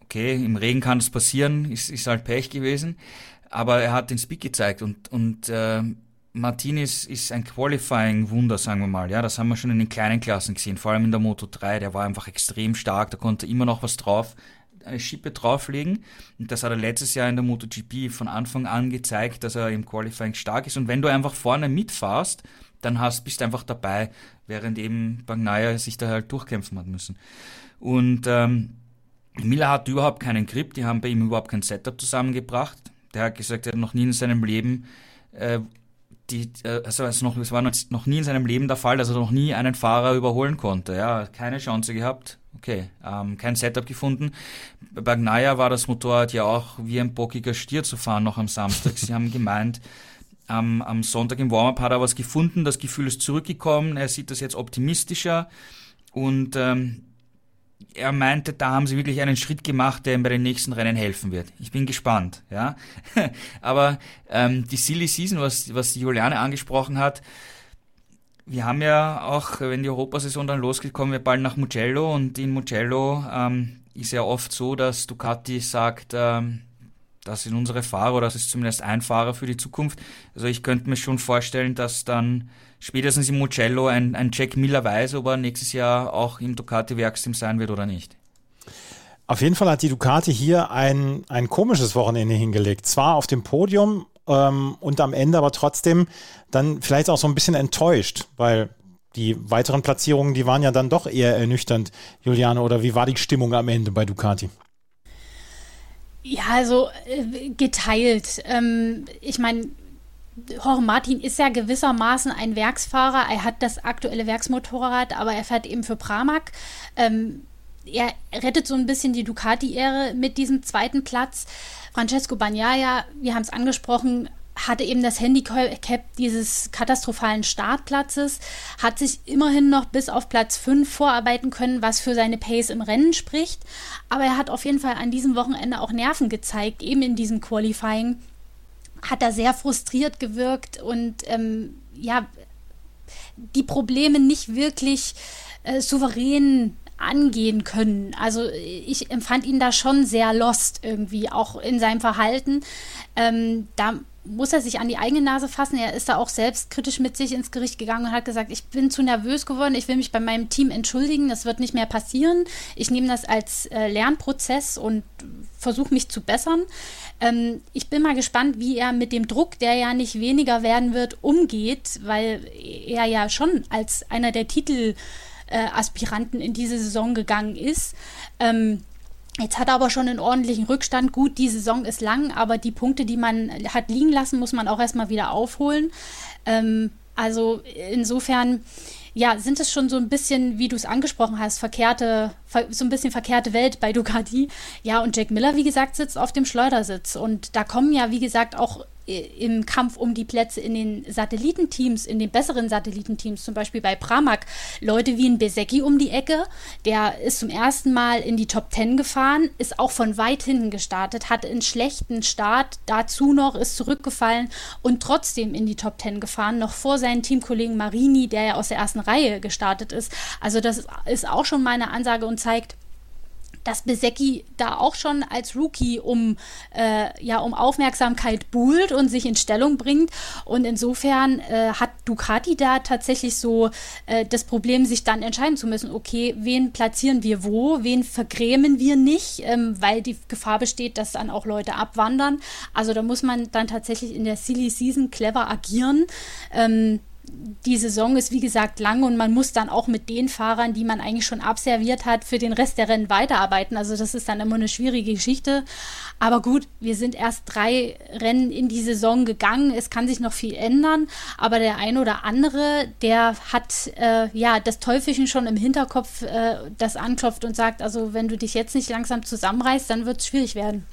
Speaker 4: okay, im Regen kann es passieren, ist, ist halt Pech gewesen, aber er hat den Speed gezeigt und, und äh, Martinez ist ein Qualifying-Wunder, sagen wir mal. Ja, das haben wir schon in den kleinen Klassen gesehen, vor allem in der Moto 3. Der war einfach extrem stark, da konnte immer noch was drauf, eine Schippe drauflegen. Und das hat er letztes Jahr in der MotoGP von Anfang an gezeigt, dass er im Qualifying stark ist. Und wenn du einfach vorne mitfahrst, dann hast, bist du einfach dabei, während eben Bagnaia sich da halt durchkämpfen hat müssen. Und ähm, Miller hat überhaupt keinen Grip, die haben bei ihm überhaupt kein Setup zusammengebracht. Der hat gesagt, er hat noch nie in seinem Leben äh, die, äh, also es, noch, es war noch nie in seinem Leben der Fall, dass er noch nie einen Fahrer überholen konnte. Ja, keine Chance gehabt. Okay, ähm, kein Setup gefunden. Bei Bagnaia war das Motorrad ja auch wie ein bockiger Stier zu fahren noch am Samstag. Sie haben gemeint, ähm, am Sonntag im Warm-up hat er was gefunden, das Gefühl ist zurückgekommen, er sieht das jetzt optimistischer und ähm, er meinte, da haben sie wirklich einen Schritt gemacht, der ihm bei den nächsten Rennen helfen wird. Ich bin gespannt, ja. Aber ähm, die Silly Season, was, was Juliane angesprochen hat, wir haben ja auch, wenn die Europasaison dann losgeht, kommen wir bald nach Mugello und in Mugello ähm, ist ja oft so, dass Ducati sagt, ähm, das sind unsere Fahrer oder das ist zumindest ein Fahrer für die Zukunft. Also ich könnte mir schon vorstellen, dass dann spätestens im Mugello ein, ein Jack Miller weiß, ob er nächstes Jahr auch im Ducati-Werksteam sein wird oder nicht.
Speaker 2: Auf jeden Fall hat die Ducati hier ein, ein komisches Wochenende hingelegt. Zwar auf dem Podium ähm, und am Ende aber trotzdem dann vielleicht auch so ein bisschen enttäuscht, weil die weiteren Platzierungen, die waren ja dann doch eher ernüchternd, Juliane. Oder wie war die Stimmung am Ende bei Ducati?
Speaker 3: Ja, also äh, geteilt. Ähm, ich meine, Jorge Martin ist ja gewissermaßen ein Werksfahrer. Er hat das aktuelle Werksmotorrad, aber er fährt eben für Pramac. Ähm, er rettet so ein bisschen die Ducati-Ehre mit diesem zweiten Platz. Francesco Bagnaia, wir haben es angesprochen, hatte eben das Handicap dieses katastrophalen Startplatzes, hat sich immerhin noch bis auf Platz 5 vorarbeiten können, was für seine Pace im Rennen spricht. Aber er hat auf jeden Fall an diesem Wochenende auch Nerven gezeigt, eben in diesem Qualifying hat er sehr frustriert gewirkt und ähm, ja, die Probleme nicht wirklich äh, souverän angehen können. Also ich empfand ihn da schon sehr lost irgendwie, auch in seinem Verhalten. Ähm, da muss er sich an die eigene Nase fassen. Er ist da auch selbstkritisch mit sich ins Gericht gegangen und hat gesagt, ich bin zu nervös geworden, ich will mich bei meinem Team entschuldigen, das wird nicht mehr passieren. Ich nehme das als äh, Lernprozess und versuche mich zu bessern. Ähm, ich bin mal gespannt, wie er mit dem Druck, der ja nicht weniger werden wird, umgeht, weil er ja schon als einer der Titelaspiranten äh, in diese Saison gegangen ist. Ähm, Jetzt hat er aber schon einen ordentlichen Rückstand. Gut, die Saison ist lang, aber die Punkte, die man hat liegen lassen, muss man auch erstmal wieder aufholen. Ähm, also insofern, ja, sind es schon so ein bisschen, wie du es angesprochen hast, verkehrte, so ein bisschen verkehrte Welt bei Ducati. Ja, und Jack Miller, wie gesagt, sitzt auf dem Schleudersitz. Und da kommen ja, wie gesagt, auch im Kampf um die Plätze in den Satellitenteams, in den besseren Satellitenteams, zum Beispiel bei Pramac, Leute wie ein Besecki um die Ecke, der ist zum ersten Mal in die Top Ten gefahren, ist auch von weit hinten gestartet, hatte einen schlechten Start, dazu noch ist zurückgefallen und trotzdem in die Top Ten gefahren, noch vor seinen Teamkollegen Marini, der ja aus der ersten Reihe gestartet ist. Also das ist auch schon meine Ansage und zeigt, dass Besecki da auch schon als Rookie um, äh, ja, um Aufmerksamkeit buhlt und sich in Stellung bringt. Und insofern äh, hat Ducati da tatsächlich so äh, das Problem, sich dann entscheiden zu müssen, okay, wen platzieren wir wo, wen vergrämen wir nicht, ähm, weil die Gefahr besteht, dass dann auch Leute abwandern. Also da muss man dann tatsächlich in der Silly Season clever agieren. Ähm, die Saison ist wie gesagt lang und man muss dann auch mit den Fahrern, die man eigentlich schon abserviert hat, für den Rest der Rennen weiterarbeiten. Also das ist dann immer eine schwierige Geschichte. Aber gut, wir sind erst drei Rennen in die Saison gegangen. Es kann sich noch viel ändern. Aber der eine oder andere, der hat äh, ja das Teufelchen schon im Hinterkopf, äh, das anklopft und sagt, also wenn du dich jetzt nicht langsam zusammenreißt, dann wird es schwierig werden.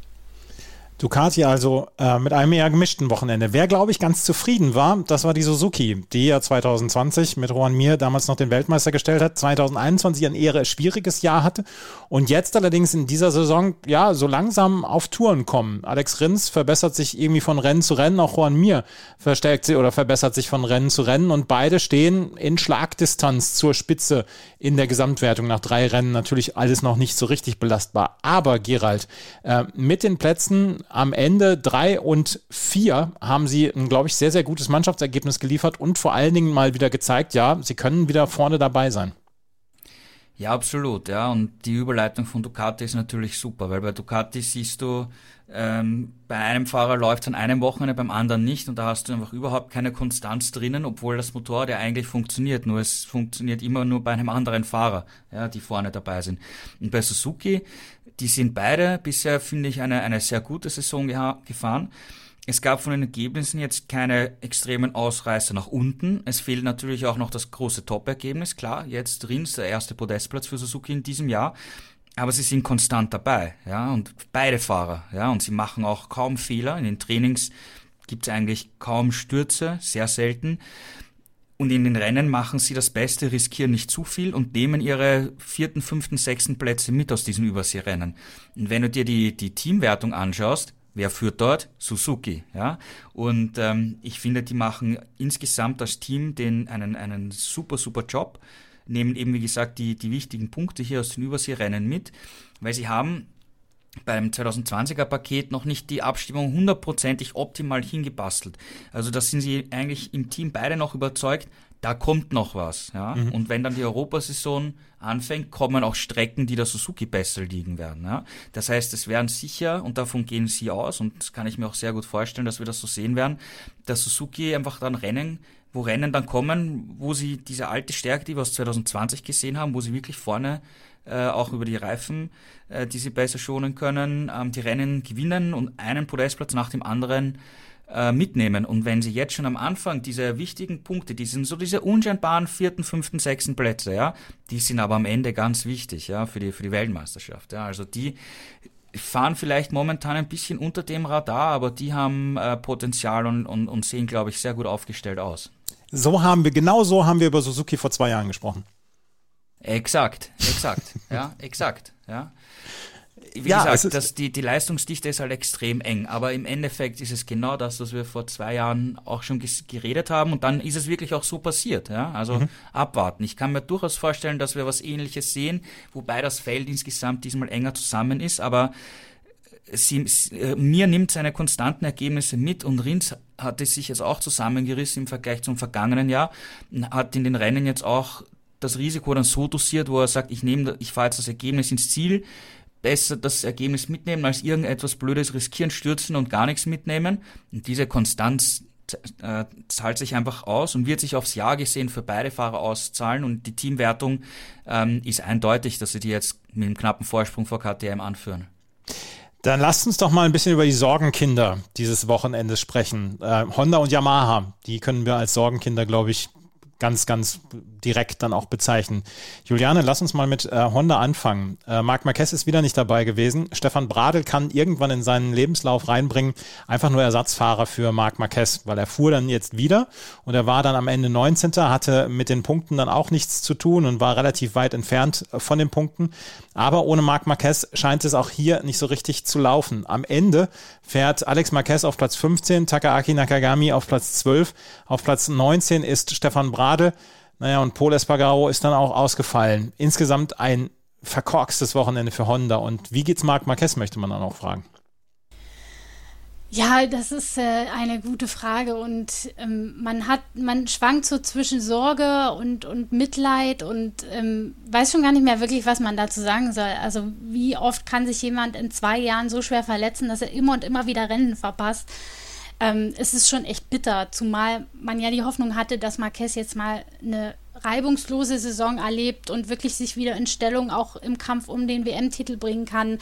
Speaker 2: Ducati also äh, mit einem eher gemischten Wochenende. Wer, glaube ich, ganz zufrieden war, das war die Suzuki, die ja 2020 mit Juan Mir damals noch den Weltmeister gestellt hat, 2021 ein eher schwieriges Jahr hatte und jetzt allerdings in dieser Saison ja so langsam auf Touren kommen. Alex Rins verbessert sich irgendwie von Rennen zu Rennen, auch Juan Mir verstärkt sich oder verbessert sich von Rennen zu Rennen und beide stehen in Schlagdistanz zur Spitze in der Gesamtwertung nach drei Rennen. Natürlich alles noch nicht so richtig belastbar. Aber Gerald, äh, mit den Plätzen am Ende drei und vier haben sie ein, glaube ich, sehr, sehr gutes Mannschaftsergebnis geliefert und vor allen Dingen mal wieder gezeigt, ja, sie können wieder vorne dabei sein.
Speaker 4: Ja, absolut, ja. Und die Überleitung von Ducati ist natürlich super, weil bei Ducati siehst du, ähm, bei einem Fahrer läuft es an einem Wochenende, beim anderen nicht und da hast du einfach überhaupt keine Konstanz drinnen, obwohl das Motorrad ja eigentlich funktioniert, nur es funktioniert immer nur bei einem anderen Fahrer, ja, die vorne dabei sind. Und bei Suzuki, die sind beide bisher, finde ich, eine, eine sehr gute Saison gefahren. Es gab von den Ergebnissen jetzt keine extremen Ausreißer nach unten. Es fehlt natürlich auch noch das große Top-Ergebnis. Klar, jetzt drin ist der erste Podestplatz für Suzuki in diesem Jahr. Aber sie sind konstant dabei, ja, und beide Fahrer, ja, und sie machen auch kaum Fehler. In den Trainings gibt es eigentlich kaum Stürze, sehr selten. Und in den Rennen machen sie das Beste, riskieren nicht zu viel und nehmen ihre vierten, fünften, sechsten Plätze mit aus diesen Überseerennen. Und wenn du dir die, die Teamwertung anschaust, Wer führt dort? Suzuki. Ja? Und ähm, ich finde, die machen insgesamt als Team den, einen, einen super, super Job, nehmen eben, wie gesagt, die, die wichtigen Punkte hier aus den Überseerennen mit, weil sie haben beim 2020er Paket noch nicht die Abstimmung hundertprozentig optimal hingebastelt. Also da sind sie eigentlich im Team beide noch überzeugt, da kommt noch was. Ja? Mhm. Und wenn dann die Europasaison anfängt, kommen auch Strecken, die der Suzuki besser liegen werden. Ja? Das heißt, es werden sicher, und davon gehen sie aus, und das kann ich mir auch sehr gut vorstellen, dass wir das so sehen werden, dass Suzuki einfach dann Rennen, wo Rennen dann kommen, wo sie diese alte Stärke, die wir aus 2020 gesehen haben, wo sie wirklich vorne äh, auch über die Reifen, äh, die sie besser schonen können, ähm, die Rennen gewinnen und einen Podestplatz nach dem anderen äh, mitnehmen. Und wenn sie jetzt schon am Anfang diese wichtigen Punkte, die sind so diese unscheinbaren vierten, fünften, sechsten Plätze, ja, die sind aber am Ende ganz wichtig, ja, für die, für die Weltmeisterschaft, ja. Also die fahren vielleicht momentan ein bisschen unter dem Radar, aber die haben äh, Potenzial und, und, und sehen, glaube ich, sehr gut aufgestellt aus.
Speaker 2: So haben wir, genau so haben wir über Suzuki vor zwei Jahren gesprochen.
Speaker 4: Exakt, exakt, ja, exakt, ja wie ja, gesagt, das, die, die Leistungsdichte ist halt extrem eng, aber im Endeffekt ist es genau das, was wir vor zwei Jahren auch schon geredet haben und dann ist es wirklich auch so passiert. Ja? Also mhm. abwarten. Ich kann mir durchaus vorstellen, dass wir was ähnliches sehen, wobei das Feld insgesamt diesmal enger zusammen ist, aber sie, sie, mir nimmt seine konstanten Ergebnisse mit und Rins hatte sich jetzt auch zusammengerissen im Vergleich zum vergangenen Jahr, hat in den Rennen jetzt auch das Risiko dann so dosiert, wo er sagt, ich nehme, ich fahre jetzt das Ergebnis ins Ziel, besser das Ergebnis mitnehmen, als irgendetwas Blödes riskieren, stürzen und gar nichts mitnehmen. Und diese Konstanz äh, zahlt sich einfach aus und wird sich aufs Jahr gesehen für beide Fahrer auszahlen. Und die Teamwertung ähm, ist eindeutig, dass sie die jetzt mit einem knappen Vorsprung vor KTM anführen.
Speaker 2: Dann lasst uns doch mal ein bisschen über die Sorgenkinder dieses Wochenendes sprechen. Äh, Honda und Yamaha, die können wir als Sorgenkinder, glaube ich, ganz, ganz direkt dann auch bezeichnen. Juliane, lass uns mal mit äh, Honda anfangen. Äh, Marc Marquez ist wieder nicht dabei gewesen. Stefan Bradl kann irgendwann in seinen Lebenslauf reinbringen, einfach nur Ersatzfahrer für Marc Marquez, weil er fuhr dann jetzt wieder und er war dann am Ende 19. hatte mit den Punkten dann auch nichts zu tun und war relativ weit entfernt von den Punkten. Aber ohne Marc Marquez scheint es auch hier nicht so richtig zu laufen. Am Ende fährt Alex Marquez auf Platz 15, Takaaki Nakagami auf Platz 12, auf Platz 19 ist Stefan Bradl. Naja, und Paul Espargaro ist dann auch ausgefallen. Insgesamt ein verkorkstes Wochenende für Honda. Und wie geht's Marc Marquez, möchte man dann auch fragen.
Speaker 3: Ja, das ist äh, eine gute Frage und ähm, man hat, man schwankt so zwischen Sorge und, und Mitleid und ähm, weiß schon gar nicht mehr wirklich, was man dazu sagen soll. Also wie oft kann sich jemand in zwei Jahren so schwer verletzen, dass er immer und immer wieder Rennen verpasst? Ähm, es ist schon echt bitter, zumal man ja die Hoffnung hatte, dass Marquez jetzt mal eine reibungslose Saison erlebt und wirklich sich wieder in Stellung auch im Kampf um den WM-Titel bringen kann.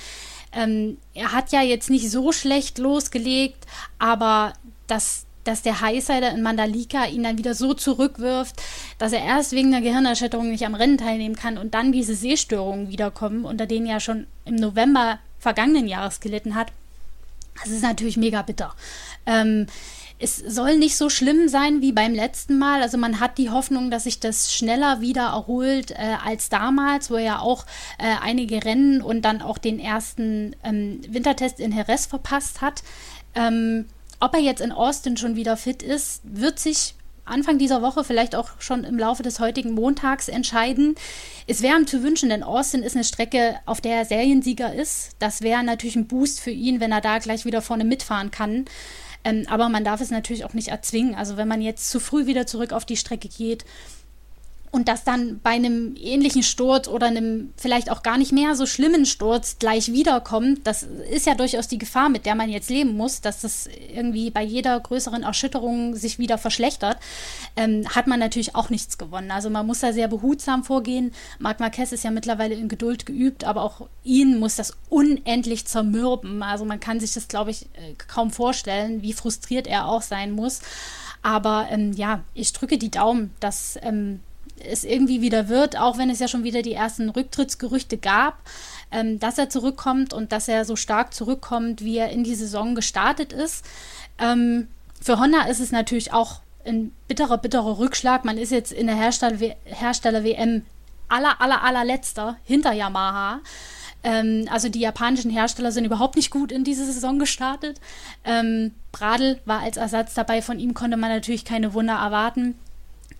Speaker 3: Ähm, er hat ja jetzt nicht so schlecht losgelegt, aber dass, dass der Highsider in Mandalika ihn dann wieder so zurückwirft, dass er erst wegen der Gehirnerschütterung nicht am Rennen teilnehmen kann und dann diese Sehstörungen wiederkommen, unter denen er schon im November vergangenen Jahres gelitten hat Das ist natürlich mega bitter. Ähm, es soll nicht so schlimm sein wie beim letzten Mal. Also man hat die Hoffnung, dass sich das schneller wieder erholt äh, als damals, wo er ja auch äh, einige Rennen und dann auch den ersten ähm, Wintertest in Jerez verpasst hat. Ähm, ob er jetzt in Austin schon wieder fit ist, wird sich Anfang dieser Woche, vielleicht auch schon im Laufe des heutigen Montags entscheiden. Es wäre ihm zu wünschen, denn Austin ist eine Strecke, auf der er Seriensieger ist. Das wäre natürlich ein Boost für ihn, wenn er da gleich wieder vorne mitfahren kann. Ähm, aber man darf es natürlich auch nicht erzwingen. Also wenn man jetzt zu früh wieder zurück auf die Strecke geht, und das dann bei einem ähnlichen Sturz oder einem vielleicht auch gar nicht mehr so schlimmen Sturz gleich wiederkommt, das ist ja durchaus die Gefahr, mit der man jetzt leben muss, dass das irgendwie bei jeder größeren Erschütterung sich wieder verschlechtert, ähm, hat man natürlich auch nichts gewonnen. Also man muss da sehr behutsam vorgehen. Marc Marquez ist ja mittlerweile in Geduld geübt, aber auch ihn muss das unendlich zermürben. Also man kann sich das, glaube ich, äh, kaum vorstellen, wie frustriert er auch sein muss. Aber ähm, ja, ich drücke die Daumen, dass ähm, es irgendwie wieder wird, auch wenn es ja schon wieder die ersten Rücktrittsgerüchte gab, ähm, dass er zurückkommt und dass er so stark zurückkommt, wie er in die Saison gestartet ist. Ähm, für Honda ist es natürlich auch ein bitterer, bitterer Rückschlag. Man ist jetzt in der Hersteller-WM aller, aller, allerletzter hinter Yamaha. Ähm, also die japanischen Hersteller sind überhaupt nicht gut in diese Saison gestartet. Ähm, Bradl war als Ersatz dabei. Von ihm konnte man natürlich keine Wunder erwarten.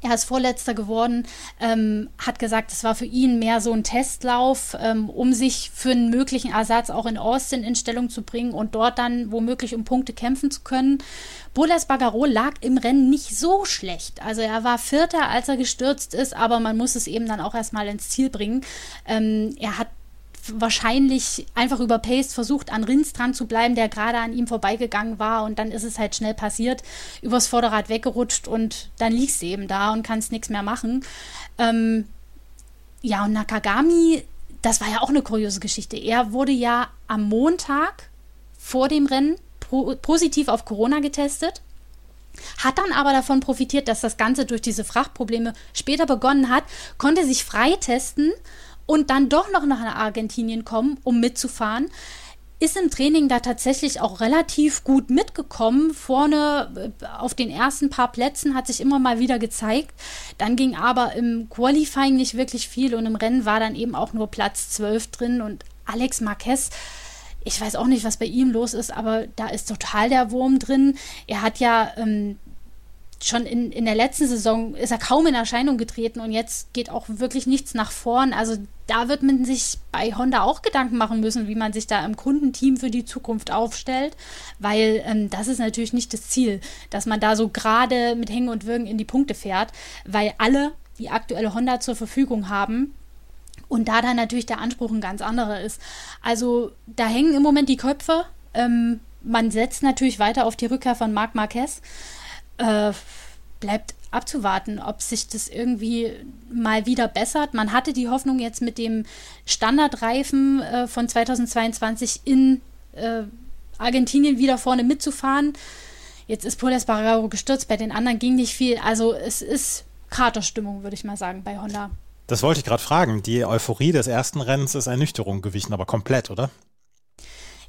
Speaker 3: Er ist Vorletzter geworden, ähm, hat gesagt, es war für ihn mehr so ein Testlauf, ähm, um sich für einen möglichen Ersatz auch in Austin in Stellung zu bringen und dort dann womöglich um Punkte kämpfen zu können. Bolas Bagaro lag im Rennen nicht so schlecht. Also er war Vierter, als er gestürzt ist, aber man muss es eben dann auch erstmal ins Ziel bringen. Ähm, er hat wahrscheinlich einfach über Pace versucht, an Rins dran zu bleiben, der gerade an ihm vorbeigegangen war und dann ist es halt schnell passiert, übers Vorderrad weggerutscht und dann liegst du eben da und kannst nichts mehr machen. Ähm, ja, und Nakagami, das war ja auch eine kuriose Geschichte. Er wurde ja am Montag vor dem Rennen pro positiv auf Corona getestet hat dann aber davon profitiert, dass das Ganze durch diese Frachtprobleme später begonnen hat, konnte sich freitesten und dann doch noch nach Argentinien kommen, um mitzufahren, ist im Training da tatsächlich auch relativ gut mitgekommen. Vorne äh, auf den ersten paar Plätzen hat sich immer mal wieder gezeigt. Dann ging aber im Qualifying nicht wirklich viel und im Rennen war dann eben auch nur Platz 12 drin und Alex Marquez ich weiß auch nicht, was bei ihm los ist, aber da ist total der Wurm drin. Er hat ja ähm, schon in, in der letzten Saison ist er kaum in Erscheinung getreten und jetzt geht auch wirklich nichts nach vorn. Also da wird man sich bei Honda auch Gedanken machen müssen, wie man sich da im Kundenteam für die Zukunft aufstellt, weil ähm, das ist natürlich nicht das Ziel, dass man da so gerade mit Hängen und Würgen in die Punkte fährt, weil alle die aktuelle Honda zur Verfügung haben. Und da dann natürlich der Anspruch ein ganz anderer ist. Also da hängen im Moment die Köpfe. Ähm, man setzt natürlich weiter auf die Rückkehr von Marc Marquez. Äh, bleibt abzuwarten, ob sich das irgendwie mal wieder bessert. Man hatte die Hoffnung jetzt mit dem Standardreifen äh, von 2022 in äh, Argentinien wieder vorne mitzufahren. Jetzt ist Paul Espargaro gestürzt, bei den anderen ging nicht viel. Also es ist Katerstimmung, würde ich mal sagen, bei Honda.
Speaker 2: Das wollte ich gerade fragen. Die Euphorie des ersten Rennens ist Ernüchterung gewichen, aber komplett, oder?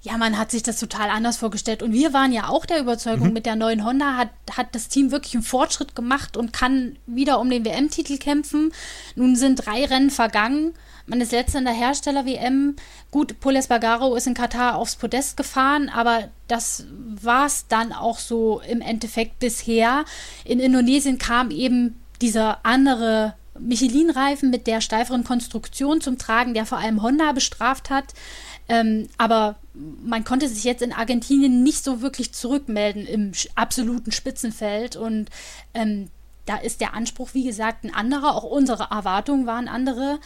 Speaker 3: Ja, man hat sich das total anders vorgestellt. Und wir waren ja auch der Überzeugung, mhm. mit der neuen Honda hat, hat das Team wirklich einen Fortschritt gemacht und kann wieder um den WM-Titel kämpfen. Nun sind drei Rennen vergangen. Man ist letzter in der Hersteller-WM. Gut, Paul Espargaro ist in Katar aufs Podest gefahren, aber das war es dann auch so im Endeffekt bisher. In Indonesien kam eben dieser andere Michelin-Reifen mit der steiferen Konstruktion zum Tragen, der vor allem Honda bestraft hat. Ähm, aber man konnte sich jetzt in Argentinien nicht so wirklich zurückmelden im absoluten Spitzenfeld und ähm, da ist der Anspruch, wie gesagt, ein anderer. Auch unsere Erwartungen waren andere.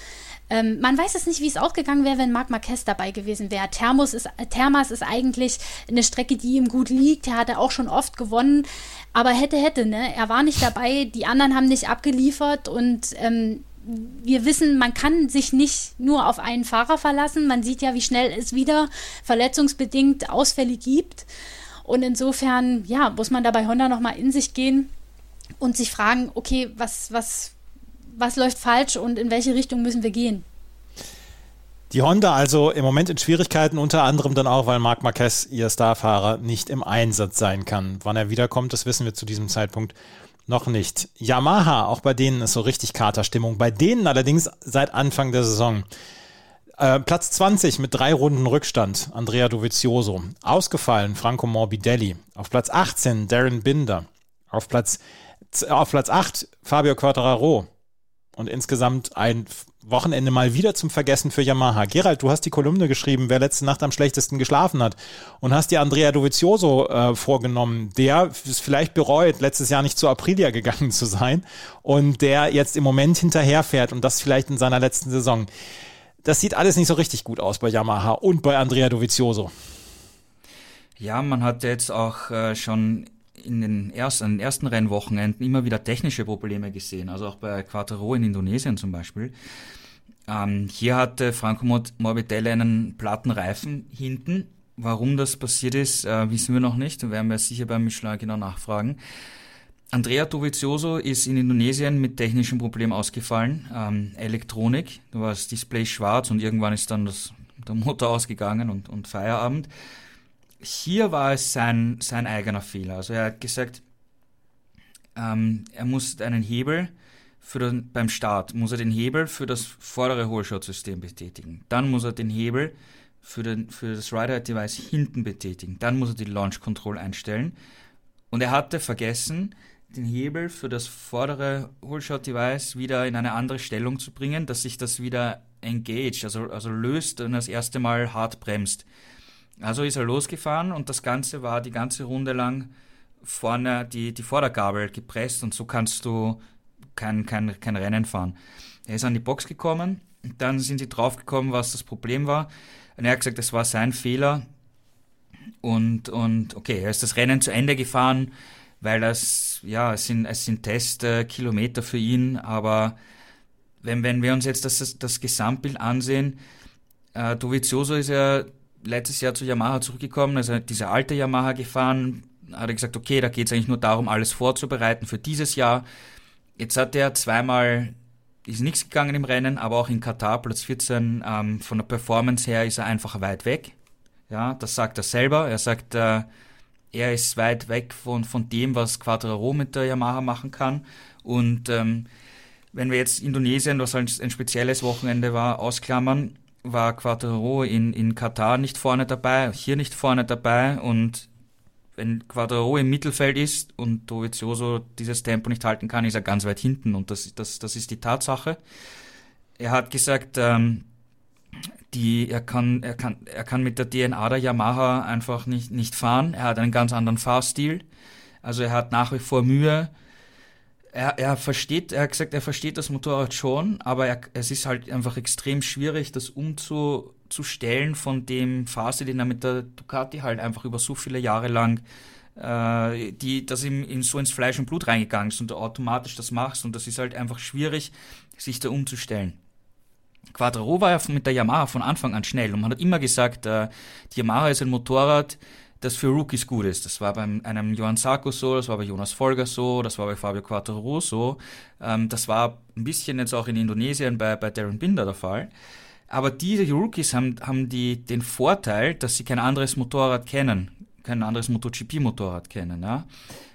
Speaker 3: Ähm, man weiß es nicht, wie es ausgegangen wäre, wenn Marc Marquez dabei gewesen wäre. Thermos ist, Thermas ist eigentlich eine Strecke, die ihm gut liegt. Er hatte auch schon oft gewonnen. Aber hätte, hätte, ne? Er war nicht dabei. Die anderen haben nicht abgeliefert. Und ähm, wir wissen, man kann sich nicht nur auf einen Fahrer verlassen. Man sieht ja, wie schnell es wieder verletzungsbedingt Ausfälle gibt. Und insofern, ja, muss man da bei Honda nochmal in sich gehen und sich fragen, okay, was, was, was läuft falsch und in welche Richtung müssen wir gehen?
Speaker 2: Die Honda also im Moment in Schwierigkeiten, unter anderem dann auch, weil Marc Marquez, ihr Starfahrer, nicht im Einsatz sein kann. Wann er wiederkommt, das wissen wir zu diesem Zeitpunkt noch nicht. Yamaha, auch bei denen ist so richtig Katerstimmung. Bei denen allerdings seit Anfang der Saison. Äh, Platz 20 mit drei Runden Rückstand, Andrea Dovizioso. Ausgefallen, Franco Morbidelli. Auf Platz 18, Darren Binder. Auf Platz, auf Platz 8, Fabio Quattararo. Und insgesamt ein Wochenende mal wieder zum Vergessen für Yamaha. Gerald, du hast die Kolumne geschrieben, wer letzte Nacht am schlechtesten geschlafen hat und hast dir Andrea Dovizioso äh, vorgenommen, der es vielleicht bereut, letztes Jahr nicht zu Aprilia gegangen zu sein und der jetzt im Moment hinterherfährt und das vielleicht in seiner letzten Saison. Das sieht alles nicht so richtig gut aus bei Yamaha und bei Andrea Dovizioso.
Speaker 4: Ja, man hat jetzt auch äh, schon in den, ersten, in den ersten Rennwochenenden immer wieder technische Probleme gesehen, also auch bei Quattro in Indonesien zum Beispiel. Ähm, hier hatte Franco Morbidelli einen platten Reifen hinten. Warum das passiert ist, äh, wissen wir noch nicht und werden wir sicher beim Michelin genau nachfragen. Andrea Dovizioso ist in Indonesien mit technischen Problemen ausgefallen. Ähm, Elektronik, da war das Display schwarz und irgendwann ist dann das, der Motor ausgegangen und, und Feierabend hier war es sein, sein eigener Fehler. Also er hat gesagt, ähm, er muss einen Hebel für den, beim Start, muss er den Hebel für das vordere Holschotsystem betätigen. Dann muss er den Hebel für, den, für das Rider-Device hinten betätigen. Dann muss er die Launch Control einstellen. Und er hatte vergessen, den Hebel für das vordere Holshot-Device wieder in eine andere Stellung zu bringen, dass sich das wieder engaged, also, also löst und das erste Mal hart bremst. Also ist er losgefahren und das Ganze war die ganze Runde lang vorne die, die Vordergabel gepresst und so kannst du kein, kein, kein Rennen fahren. Er ist an die Box gekommen, dann sind sie draufgekommen, was das Problem war. Und er hat gesagt, das war sein Fehler. Und, und okay, er ist das Rennen zu Ende gefahren, weil das, ja, es sind, es sind Testkilometer für ihn, aber wenn, wenn wir uns jetzt das, das Gesamtbild ansehen, äh, Dovizioso ist ja letztes Jahr zu Yamaha zurückgekommen, also diese alte Yamaha gefahren, hat er gesagt, okay, da geht es eigentlich nur darum, alles vorzubereiten für dieses Jahr. Jetzt hat er zweimal, ist nichts gegangen im Rennen, aber auch in Katar, Platz 14, ähm, von der Performance her ist er einfach weit weg. Ja, das sagt er selber. Er sagt, äh, er ist weit weg von, von dem, was Quadraro mit der Yamaha machen kann. Und ähm, wenn wir jetzt Indonesien, was halt ein spezielles Wochenende war, ausklammern, war Quattro in, in Katar nicht vorne dabei, hier nicht vorne dabei und wenn Quattro im Mittelfeld ist und Dovizioso dieses Tempo nicht halten kann, ist er ganz weit hinten und das, das, das ist die Tatsache. Er hat gesagt, ähm, die, er kann, er kann, er kann mit der DNA der Yamaha einfach nicht, nicht fahren. Er hat einen ganz anderen Fahrstil. Also er hat nach wie vor Mühe, er, er versteht, er hat gesagt, er versteht das Motorrad schon, aber er, es ist halt einfach extrem schwierig, das umzustellen von dem Phase, den er mit der Ducati halt einfach über so viele Jahre lang, äh, die, dass ihm in so ins Fleisch und Blut reingegangen ist und du automatisch das machst und das ist halt einfach schwierig, sich da umzustellen. Quadraro war ja mit der Yamaha von Anfang an schnell und man hat immer gesagt, äh, die Yamaha ist ein Motorrad, das für Rookies gut ist. Das war bei einem Johann Sarko so, das war bei Jonas Folger so, das war bei Fabio Quattro so. Ähm, das war ein bisschen jetzt auch in Indonesien bei, bei Darren Binder der Fall. Aber diese Rookies haben, haben die, den Vorteil, dass sie kein anderes Motorrad kennen, kein anderes MotoGP-Motorrad kennen. Ja?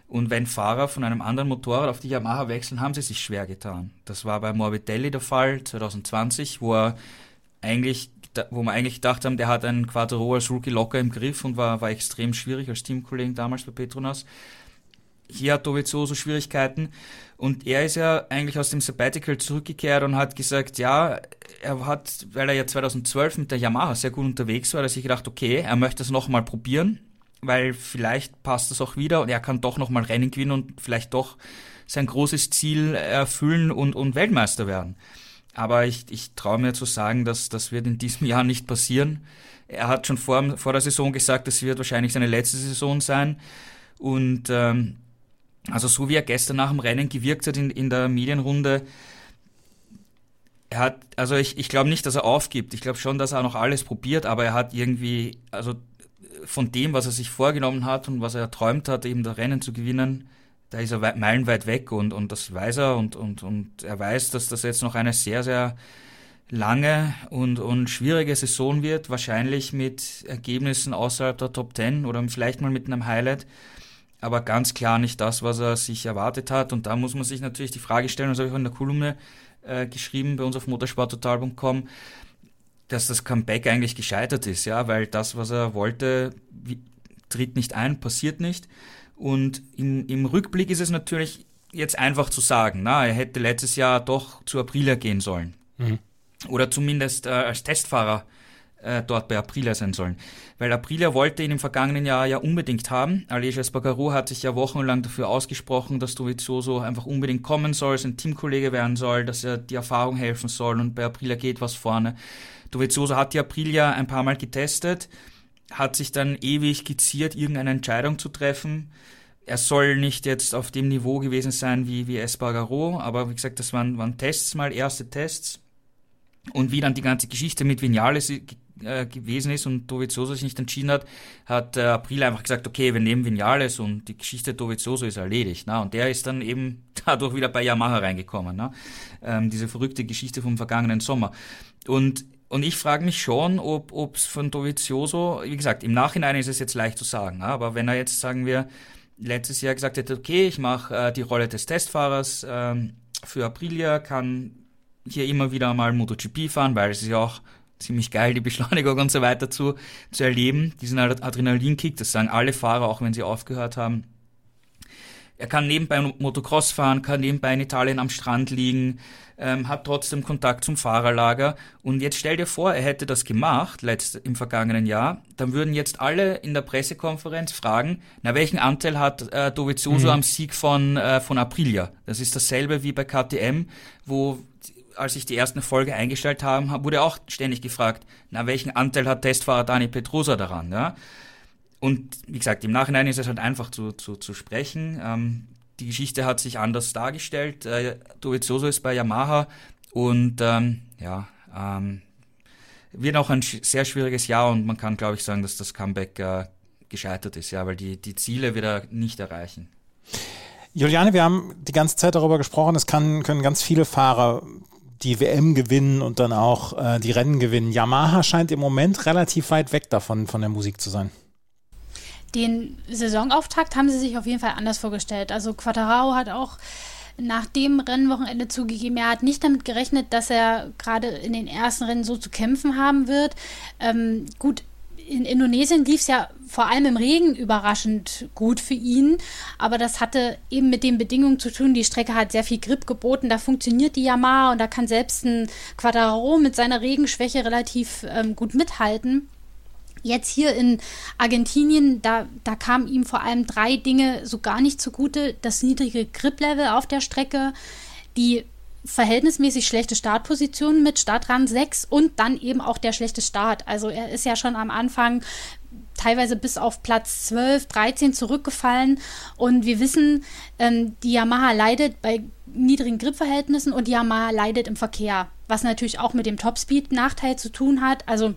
Speaker 4: Und wenn Fahrer von einem anderen Motorrad auf die Yamaha wechseln, haben sie sich schwer getan. Das war bei Morbidelli der Fall 2020, wo er eigentlich wo wir eigentlich gedacht haben, der hat einen Quattro als Rookie locker im Griff und war, war extrem schwierig als Teamkollegen damals bei Petronas. Hier hat Dovizioso Schwierigkeiten und er ist ja eigentlich aus dem Sabbatical zurückgekehrt und hat gesagt, ja, er hat, weil er ja 2012 mit der Yamaha sehr gut unterwegs war, hat er sich gedacht, okay, er möchte es nochmal probieren, weil vielleicht passt das auch wieder und er kann doch nochmal Rennen gewinnen und vielleicht doch sein großes Ziel erfüllen und, und Weltmeister werden. Aber ich, ich traue mir zu sagen, dass das wird in diesem Jahr nicht passieren. Er hat schon vor, vor der Saison gesagt, das wird wahrscheinlich seine letzte Saison sein. Und ähm, also so wie er gestern nach dem Rennen gewirkt hat in, in der Medienrunde, er hat, also ich, ich glaube nicht, dass er aufgibt. Ich glaube schon, dass er noch alles probiert, aber er hat irgendwie, also von dem, was er sich vorgenommen hat und was er träumt hat, eben das Rennen zu gewinnen, da ist er meilenweit weg und, und das weiß er und, und, und er weiß, dass das jetzt noch eine sehr, sehr lange und, und schwierige Saison wird, wahrscheinlich mit Ergebnissen außerhalb der Top 10 oder vielleicht mal mit einem Highlight, aber ganz klar nicht das, was er sich erwartet hat. Und da muss man sich natürlich die Frage stellen, das habe ich auch in der Kolumne äh, geschrieben bei uns auf motorsporttotal.com, dass das Comeback eigentlich gescheitert ist, ja, weil das, was er wollte, wie, tritt nicht ein, passiert nicht. Und im, im Rückblick ist es natürlich jetzt einfach zu sagen, na, er hätte letztes Jahr doch zu Aprilia gehen sollen. Mhm oder zumindest äh, als Testfahrer äh, dort bei Aprilia sein sollen. Weil Aprilia wollte ihn im vergangenen Jahr ja unbedingt haben. Aleix Espargaro hat sich ja wochenlang dafür ausgesprochen, dass Dovizioso einfach unbedingt kommen soll, sein Teamkollege werden soll, dass er die Erfahrung helfen soll und bei Aprilia geht was vorne. Dovizioso hat die Aprilia ein paar Mal getestet, hat sich dann ewig geziert, irgendeine Entscheidung zu treffen. Er soll nicht jetzt auf dem Niveau gewesen sein wie, wie Espargaro, aber wie gesagt, das waren, waren Tests mal, erste Tests und wie dann die ganze Geschichte mit Vinales äh, gewesen ist und Dovizioso sich nicht entschieden hat, hat äh, April einfach gesagt, okay, wir nehmen Vinales und die Geschichte Dovizioso ist erledigt. Na? Und der ist dann eben dadurch wieder bei Yamaha reingekommen. Na? Ähm, diese verrückte Geschichte vom vergangenen Sommer. Und und ich frage mich schon, ob es von Dovizioso, wie gesagt, im Nachhinein ist es jetzt leicht zu sagen, aber wenn er jetzt, sagen wir, letztes Jahr gesagt hätte, okay, ich mache äh, die Rolle des Testfahrers ähm, für Aprilia, kann hier immer wieder mal MotoGP fahren, weil es ist ja auch ziemlich geil, die Beschleunigung und so weiter zu, zu erleben. Diesen Adrenalinkick, das sagen alle Fahrer, auch wenn sie aufgehört haben. Er kann nebenbei Motocross fahren, kann nebenbei in Italien am Strand liegen, ähm, hat trotzdem Kontakt zum Fahrerlager. Und jetzt stell dir vor, er hätte das gemacht letzt, im vergangenen Jahr, dann würden jetzt alle in der Pressekonferenz fragen, na welchen Anteil hat äh, Dovizioso mhm. am Sieg von, äh, von Aprilia? Das ist dasselbe wie bei KTM, wo als ich die ersten Folge eingestellt haben, wurde auch ständig gefragt, na, welchen Anteil hat Testfahrer Dani Petrosa daran, ja? Und wie gesagt, im Nachhinein ist es halt einfach zu, zu, zu sprechen. Ähm, die Geschichte hat sich anders dargestellt. Äh, Dovizioso ist bei Yamaha und ähm, ja, ähm, wird auch ein sehr schwieriges Jahr und man kann, glaube ich, sagen, dass das Comeback äh, gescheitert ist, ja, weil die, die Ziele wieder nicht erreichen.
Speaker 2: Juliane, wir haben die ganze Zeit darüber gesprochen, es kann, können ganz viele Fahrer die WM gewinnen und dann auch äh, die Rennen gewinnen. Yamaha scheint im Moment relativ weit weg davon, von der Musik zu sein.
Speaker 3: Den Saisonauftakt haben sie sich auf jeden Fall anders vorgestellt. Also Quattarao hat auch nach dem Rennwochenende zugegeben, er hat nicht damit gerechnet, dass er gerade in den ersten Rennen so zu kämpfen haben wird. Ähm, gut, in Indonesien lief es ja vor allem im Regen überraschend gut für ihn. Aber das hatte eben mit den Bedingungen zu tun. Die Strecke hat sehr viel Grip geboten. Da funktioniert die Yamaha und da kann selbst ein Quadraro mit seiner Regenschwäche relativ ähm, gut mithalten. Jetzt hier in Argentinien, da, da kamen ihm vor allem drei Dinge so gar nicht zugute. Das niedrige Grip-Level auf der Strecke, die verhältnismäßig schlechte Startpositionen mit Startrang 6 und dann eben auch der schlechte Start. Also er ist ja schon am Anfang teilweise bis auf Platz 12, 13 zurückgefallen. Und wir wissen, ähm, die Yamaha leidet bei niedrigen Gripverhältnissen und die Yamaha leidet im Verkehr, was natürlich auch mit dem Topspeed-Nachteil zu tun hat. Also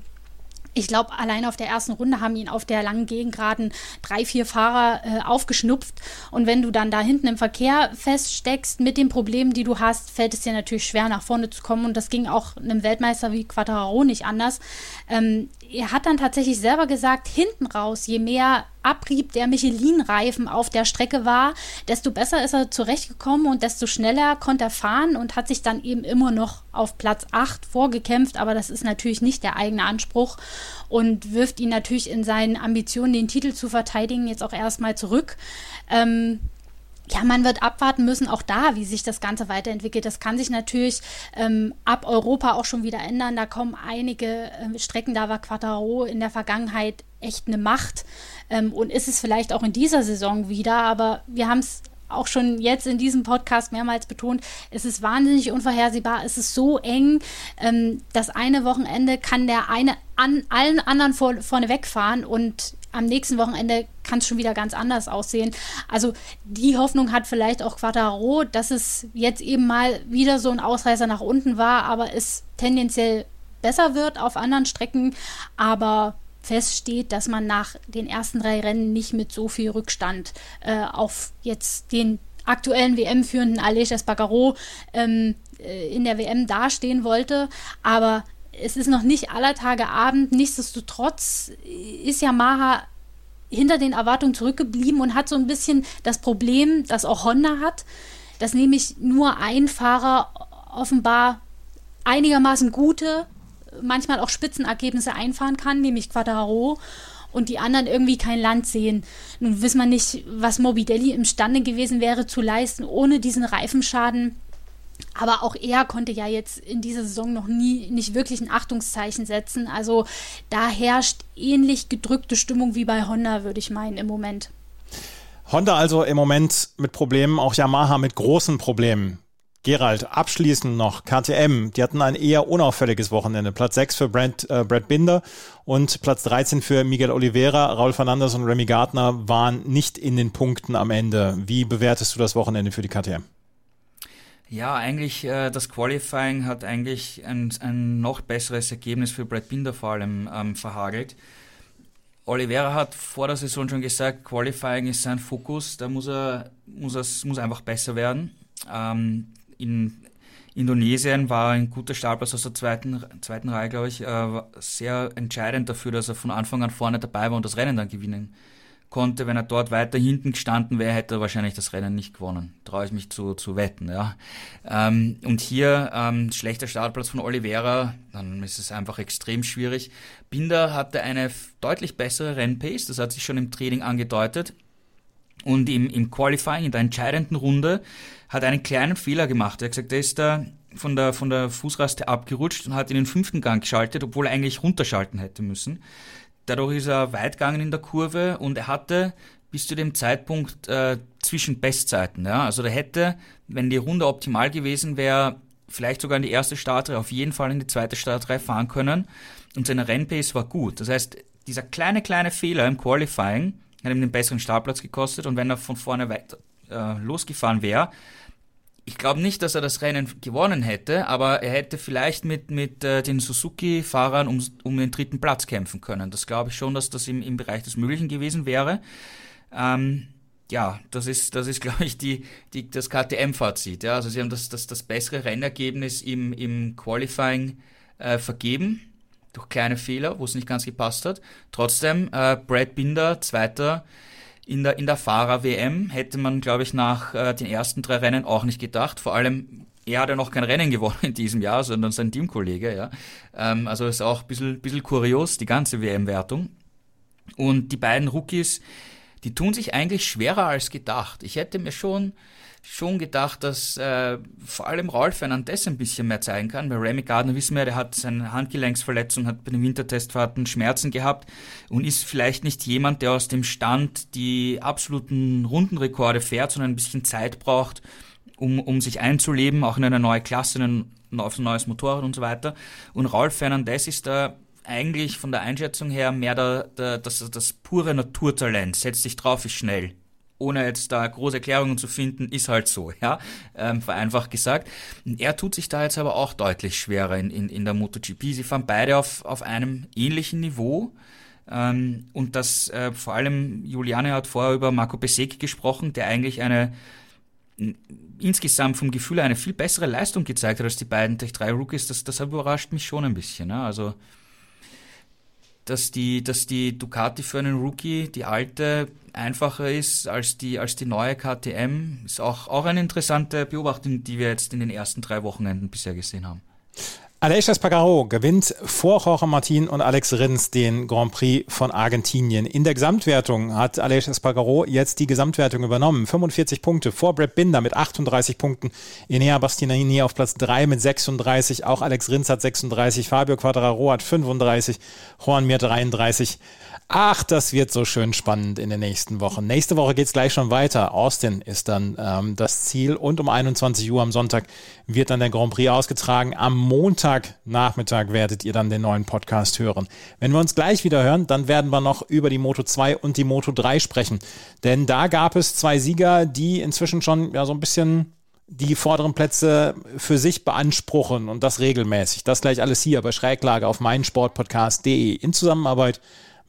Speaker 3: ich glaube, allein auf der ersten Runde haben ihn auf der langen Gegengraden drei, vier Fahrer äh, aufgeschnupft. Und wenn du dann da hinten im Verkehr feststeckst mit den Problemen, die du hast, fällt es dir natürlich schwer, nach vorne zu kommen. Und das ging auch einem Weltmeister wie Quattararo nicht anders. Ähm, er hat dann tatsächlich selber gesagt, hinten raus, je mehr Abrieb der Michelin-Reifen auf der Strecke war, desto besser ist er zurechtgekommen und desto schneller konnte er fahren und hat sich dann eben immer noch auf Platz 8 vorgekämpft. Aber das ist natürlich nicht der eigene Anspruch und wirft ihn natürlich in seinen Ambitionen, den Titel zu verteidigen, jetzt auch erstmal zurück. Ähm, ja, man wird abwarten müssen, auch da, wie sich das Ganze weiterentwickelt. Das kann sich natürlich ähm, ab Europa auch schon wieder ändern. Da kommen einige äh, Strecken, da war Quattaro in der Vergangenheit echt eine Macht ähm, und ist es vielleicht auch in dieser Saison wieder. Aber wir haben es auch schon jetzt in diesem Podcast mehrmals betont, es ist wahnsinnig unvorhersehbar, es ist so eng. Ähm, das eine Wochenende kann der eine an allen anderen vor, vorne wegfahren und am nächsten Wochenende kann es schon wieder ganz anders aussehen. Also die Hoffnung hat vielleicht auch Quattaro, dass es jetzt eben mal wieder so ein Ausreißer nach unten war, aber es tendenziell besser wird auf anderen Strecken. Aber feststeht, dass man nach den ersten drei Rennen nicht mit so viel Rückstand äh, auf jetzt den aktuellen WM-führenden Aleix Espargaro ähm, äh, in der WM dastehen wollte. Aber es ist noch nicht aller Tage Abend. Nichtsdestotrotz ist Yamaha hinter den Erwartungen zurückgeblieben und hat so ein bisschen das Problem, das auch Honda hat, dass nämlich nur ein Fahrer offenbar einigermaßen gute, manchmal auch Spitzenergebnisse einfahren kann, nämlich Quadraro und die anderen irgendwie kein Land sehen. Nun wissen wir nicht, was Morbidelli imstande gewesen wäre zu leisten ohne diesen Reifenschaden. Aber auch er konnte ja jetzt in dieser Saison noch nie nicht wirklich ein Achtungszeichen setzen. Also da herrscht ähnlich gedrückte Stimmung wie bei Honda, würde ich meinen, im Moment.
Speaker 2: Honda also im Moment mit Problemen, auch Yamaha mit großen Problemen. Gerald, abschließend noch KTM. Die hatten ein eher unauffälliges Wochenende. Platz 6 für Brad, äh, Brad Binder und Platz 13 für Miguel Oliveira. Raul Fernandes und Remy Gardner waren nicht in den Punkten am Ende. Wie bewertest du das Wochenende für die KTM?
Speaker 4: Ja, eigentlich äh, das Qualifying hat eigentlich ein, ein noch besseres Ergebnis für Brad Binder vor allem ähm, verhagelt. Oliveira hat vor der Saison schon gesagt, Qualifying ist sein Fokus, da muss er, muss er muss einfach besser werden. Ähm, in Indonesien war ein guter Startplatz aus der zweiten, zweiten Reihe, glaube ich, äh, sehr entscheidend dafür, dass er von Anfang an vorne dabei war und das Rennen dann gewinnen konnte. Wenn er dort weiter hinten gestanden wäre, hätte er wahrscheinlich das Rennen nicht gewonnen. Traue ich mich zu, zu wetten, ja. Ähm, und hier ähm, schlechter Startplatz von Oliveira, dann ist es einfach extrem schwierig. Binder hatte eine deutlich bessere Rennpace, das hat sich schon im Training angedeutet. Und im, im Qualifying, in der entscheidenden Runde, hat einen kleinen Fehler gemacht. Er hat gesagt, er ist da von der, von der Fußraste abgerutscht und hat in den fünften Gang geschaltet, obwohl er eigentlich runterschalten hätte müssen. Dadurch ist er weit gegangen in der Kurve und er hatte bis zu dem Zeitpunkt äh, zwischen Bestzeiten. Ja? Also der hätte, wenn die Runde optimal gewesen wäre, vielleicht sogar in die erste Startreihe, auf jeden Fall in die zweite Startreihe fahren können. Und seine Rennpace war gut. Das heißt, dieser kleine, kleine Fehler im Qualifying hat ihm den besseren Startplatz gekostet und wenn er von vorne weiter äh, losgefahren wäre, ich glaube nicht, dass er das Rennen gewonnen hätte, aber er hätte vielleicht mit, mit äh, den Suzuki-Fahrern um, um den dritten Platz kämpfen können. Das glaube ich schon, dass das im, im Bereich des Möglichen gewesen wäre. Ähm, ja, das ist, das ist, glaube ich, die, die, das KTM-Fazit. Ja, also sie haben das, das, das bessere Rennergebnis im, im Qualifying äh, vergeben durch kleine Fehler, wo es nicht ganz gepasst hat. Trotzdem, äh, Brad Binder, Zweiter in der, in der Fahrer-WM, hätte man, glaube ich, nach äh, den ersten drei Rennen auch nicht gedacht. Vor allem, er hat ja noch kein Rennen gewonnen in diesem Jahr, sondern sein Teamkollege. Ja. Ähm, also ist auch ein bisschen, bisschen kurios, die ganze WM-Wertung. Und die beiden Rookies, die tun sich eigentlich schwerer als gedacht. Ich hätte mir schon schon gedacht, dass äh, vor allem Raul Fernandez ein bisschen mehr zeigen kann. Bei Remy Gardner wissen wir, der hat seine Handgelenksverletzung, hat bei den Wintertestfahrten Schmerzen gehabt und ist vielleicht nicht jemand, der aus dem Stand die absoluten Rundenrekorde fährt, sondern ein bisschen Zeit braucht, um, um sich einzuleben, auch in eine neue Klasse, in ein, auf ein neues Motorrad und so weiter. Und Raul Fernandez ist da eigentlich von der Einschätzung her mehr der, der, das, das pure Naturtalent, setzt sich drauf, ist schnell ohne jetzt da große Erklärungen zu finden, ist halt so, ja, ähm, vereinfacht gesagt. Er tut sich da jetzt aber auch deutlich schwerer in, in, in der MotoGP. Sie fahren beide auf, auf einem ähnlichen Niveau. Ähm, und das äh, vor allem, Juliane hat vorher über Marco Besecchi gesprochen, der eigentlich eine insgesamt vom Gefühl eine viel bessere Leistung gezeigt hat als die beiden Tech 3 Rookies. Das, das überrascht mich schon ein bisschen. Ja? Also dass die, dass die Ducati für einen Rookie, die alte, einfacher ist als die, als die neue KTM. Ist auch, auch eine interessante Beobachtung, die wir jetzt in den ersten drei Wochenenden bisher gesehen haben.
Speaker 2: Aleix Espargaro gewinnt vor Jorge Martin und Alex Rins den Grand Prix von Argentinien. In der Gesamtwertung hat Aleix Espargaro jetzt die Gesamtwertung übernommen. 45 Punkte vor Brad Binder mit 38 Punkten. Enea Bastianini auf Platz 3 mit 36. Auch Alex Rins hat 36. Fabio Quadraro hat 35. Juan Mir 33. Ach, das wird so schön spannend in den nächsten Wochen. Nächste Woche geht's gleich schon weiter. Austin ist dann ähm, das Ziel und um 21 Uhr am Sonntag wird dann der Grand Prix ausgetragen. Am Montagnachmittag werdet ihr dann den neuen Podcast hören. Wenn wir uns gleich wieder hören, dann werden wir noch über die Moto 2 und die Moto 3 sprechen. Denn da gab es zwei Sieger, die inzwischen schon ja so ein bisschen die vorderen Plätze für sich beanspruchen und das regelmäßig. Das gleich alles hier bei Schräglage auf meinsportpodcast.de in Zusammenarbeit mit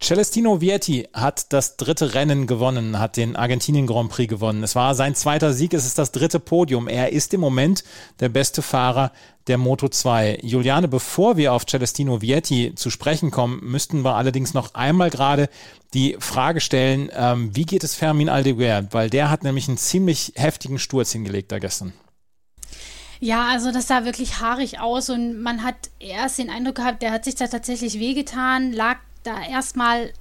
Speaker 2: Celestino Vietti hat das dritte Rennen gewonnen, hat den Argentinien Grand Prix gewonnen. Es war sein zweiter Sieg, es ist das dritte Podium. Er ist im Moment der beste Fahrer der Moto 2. Juliane, bevor wir auf Celestino Vietti zu sprechen kommen, müssten wir allerdings noch einmal gerade die Frage stellen, ähm, wie geht es Fermin Aldeguer? Weil der hat nämlich einen ziemlich heftigen Sturz hingelegt da gestern.
Speaker 3: Ja, also das sah wirklich haarig aus und man hat erst den Eindruck gehabt, der hat sich da tatsächlich wehgetan, lag da erstmal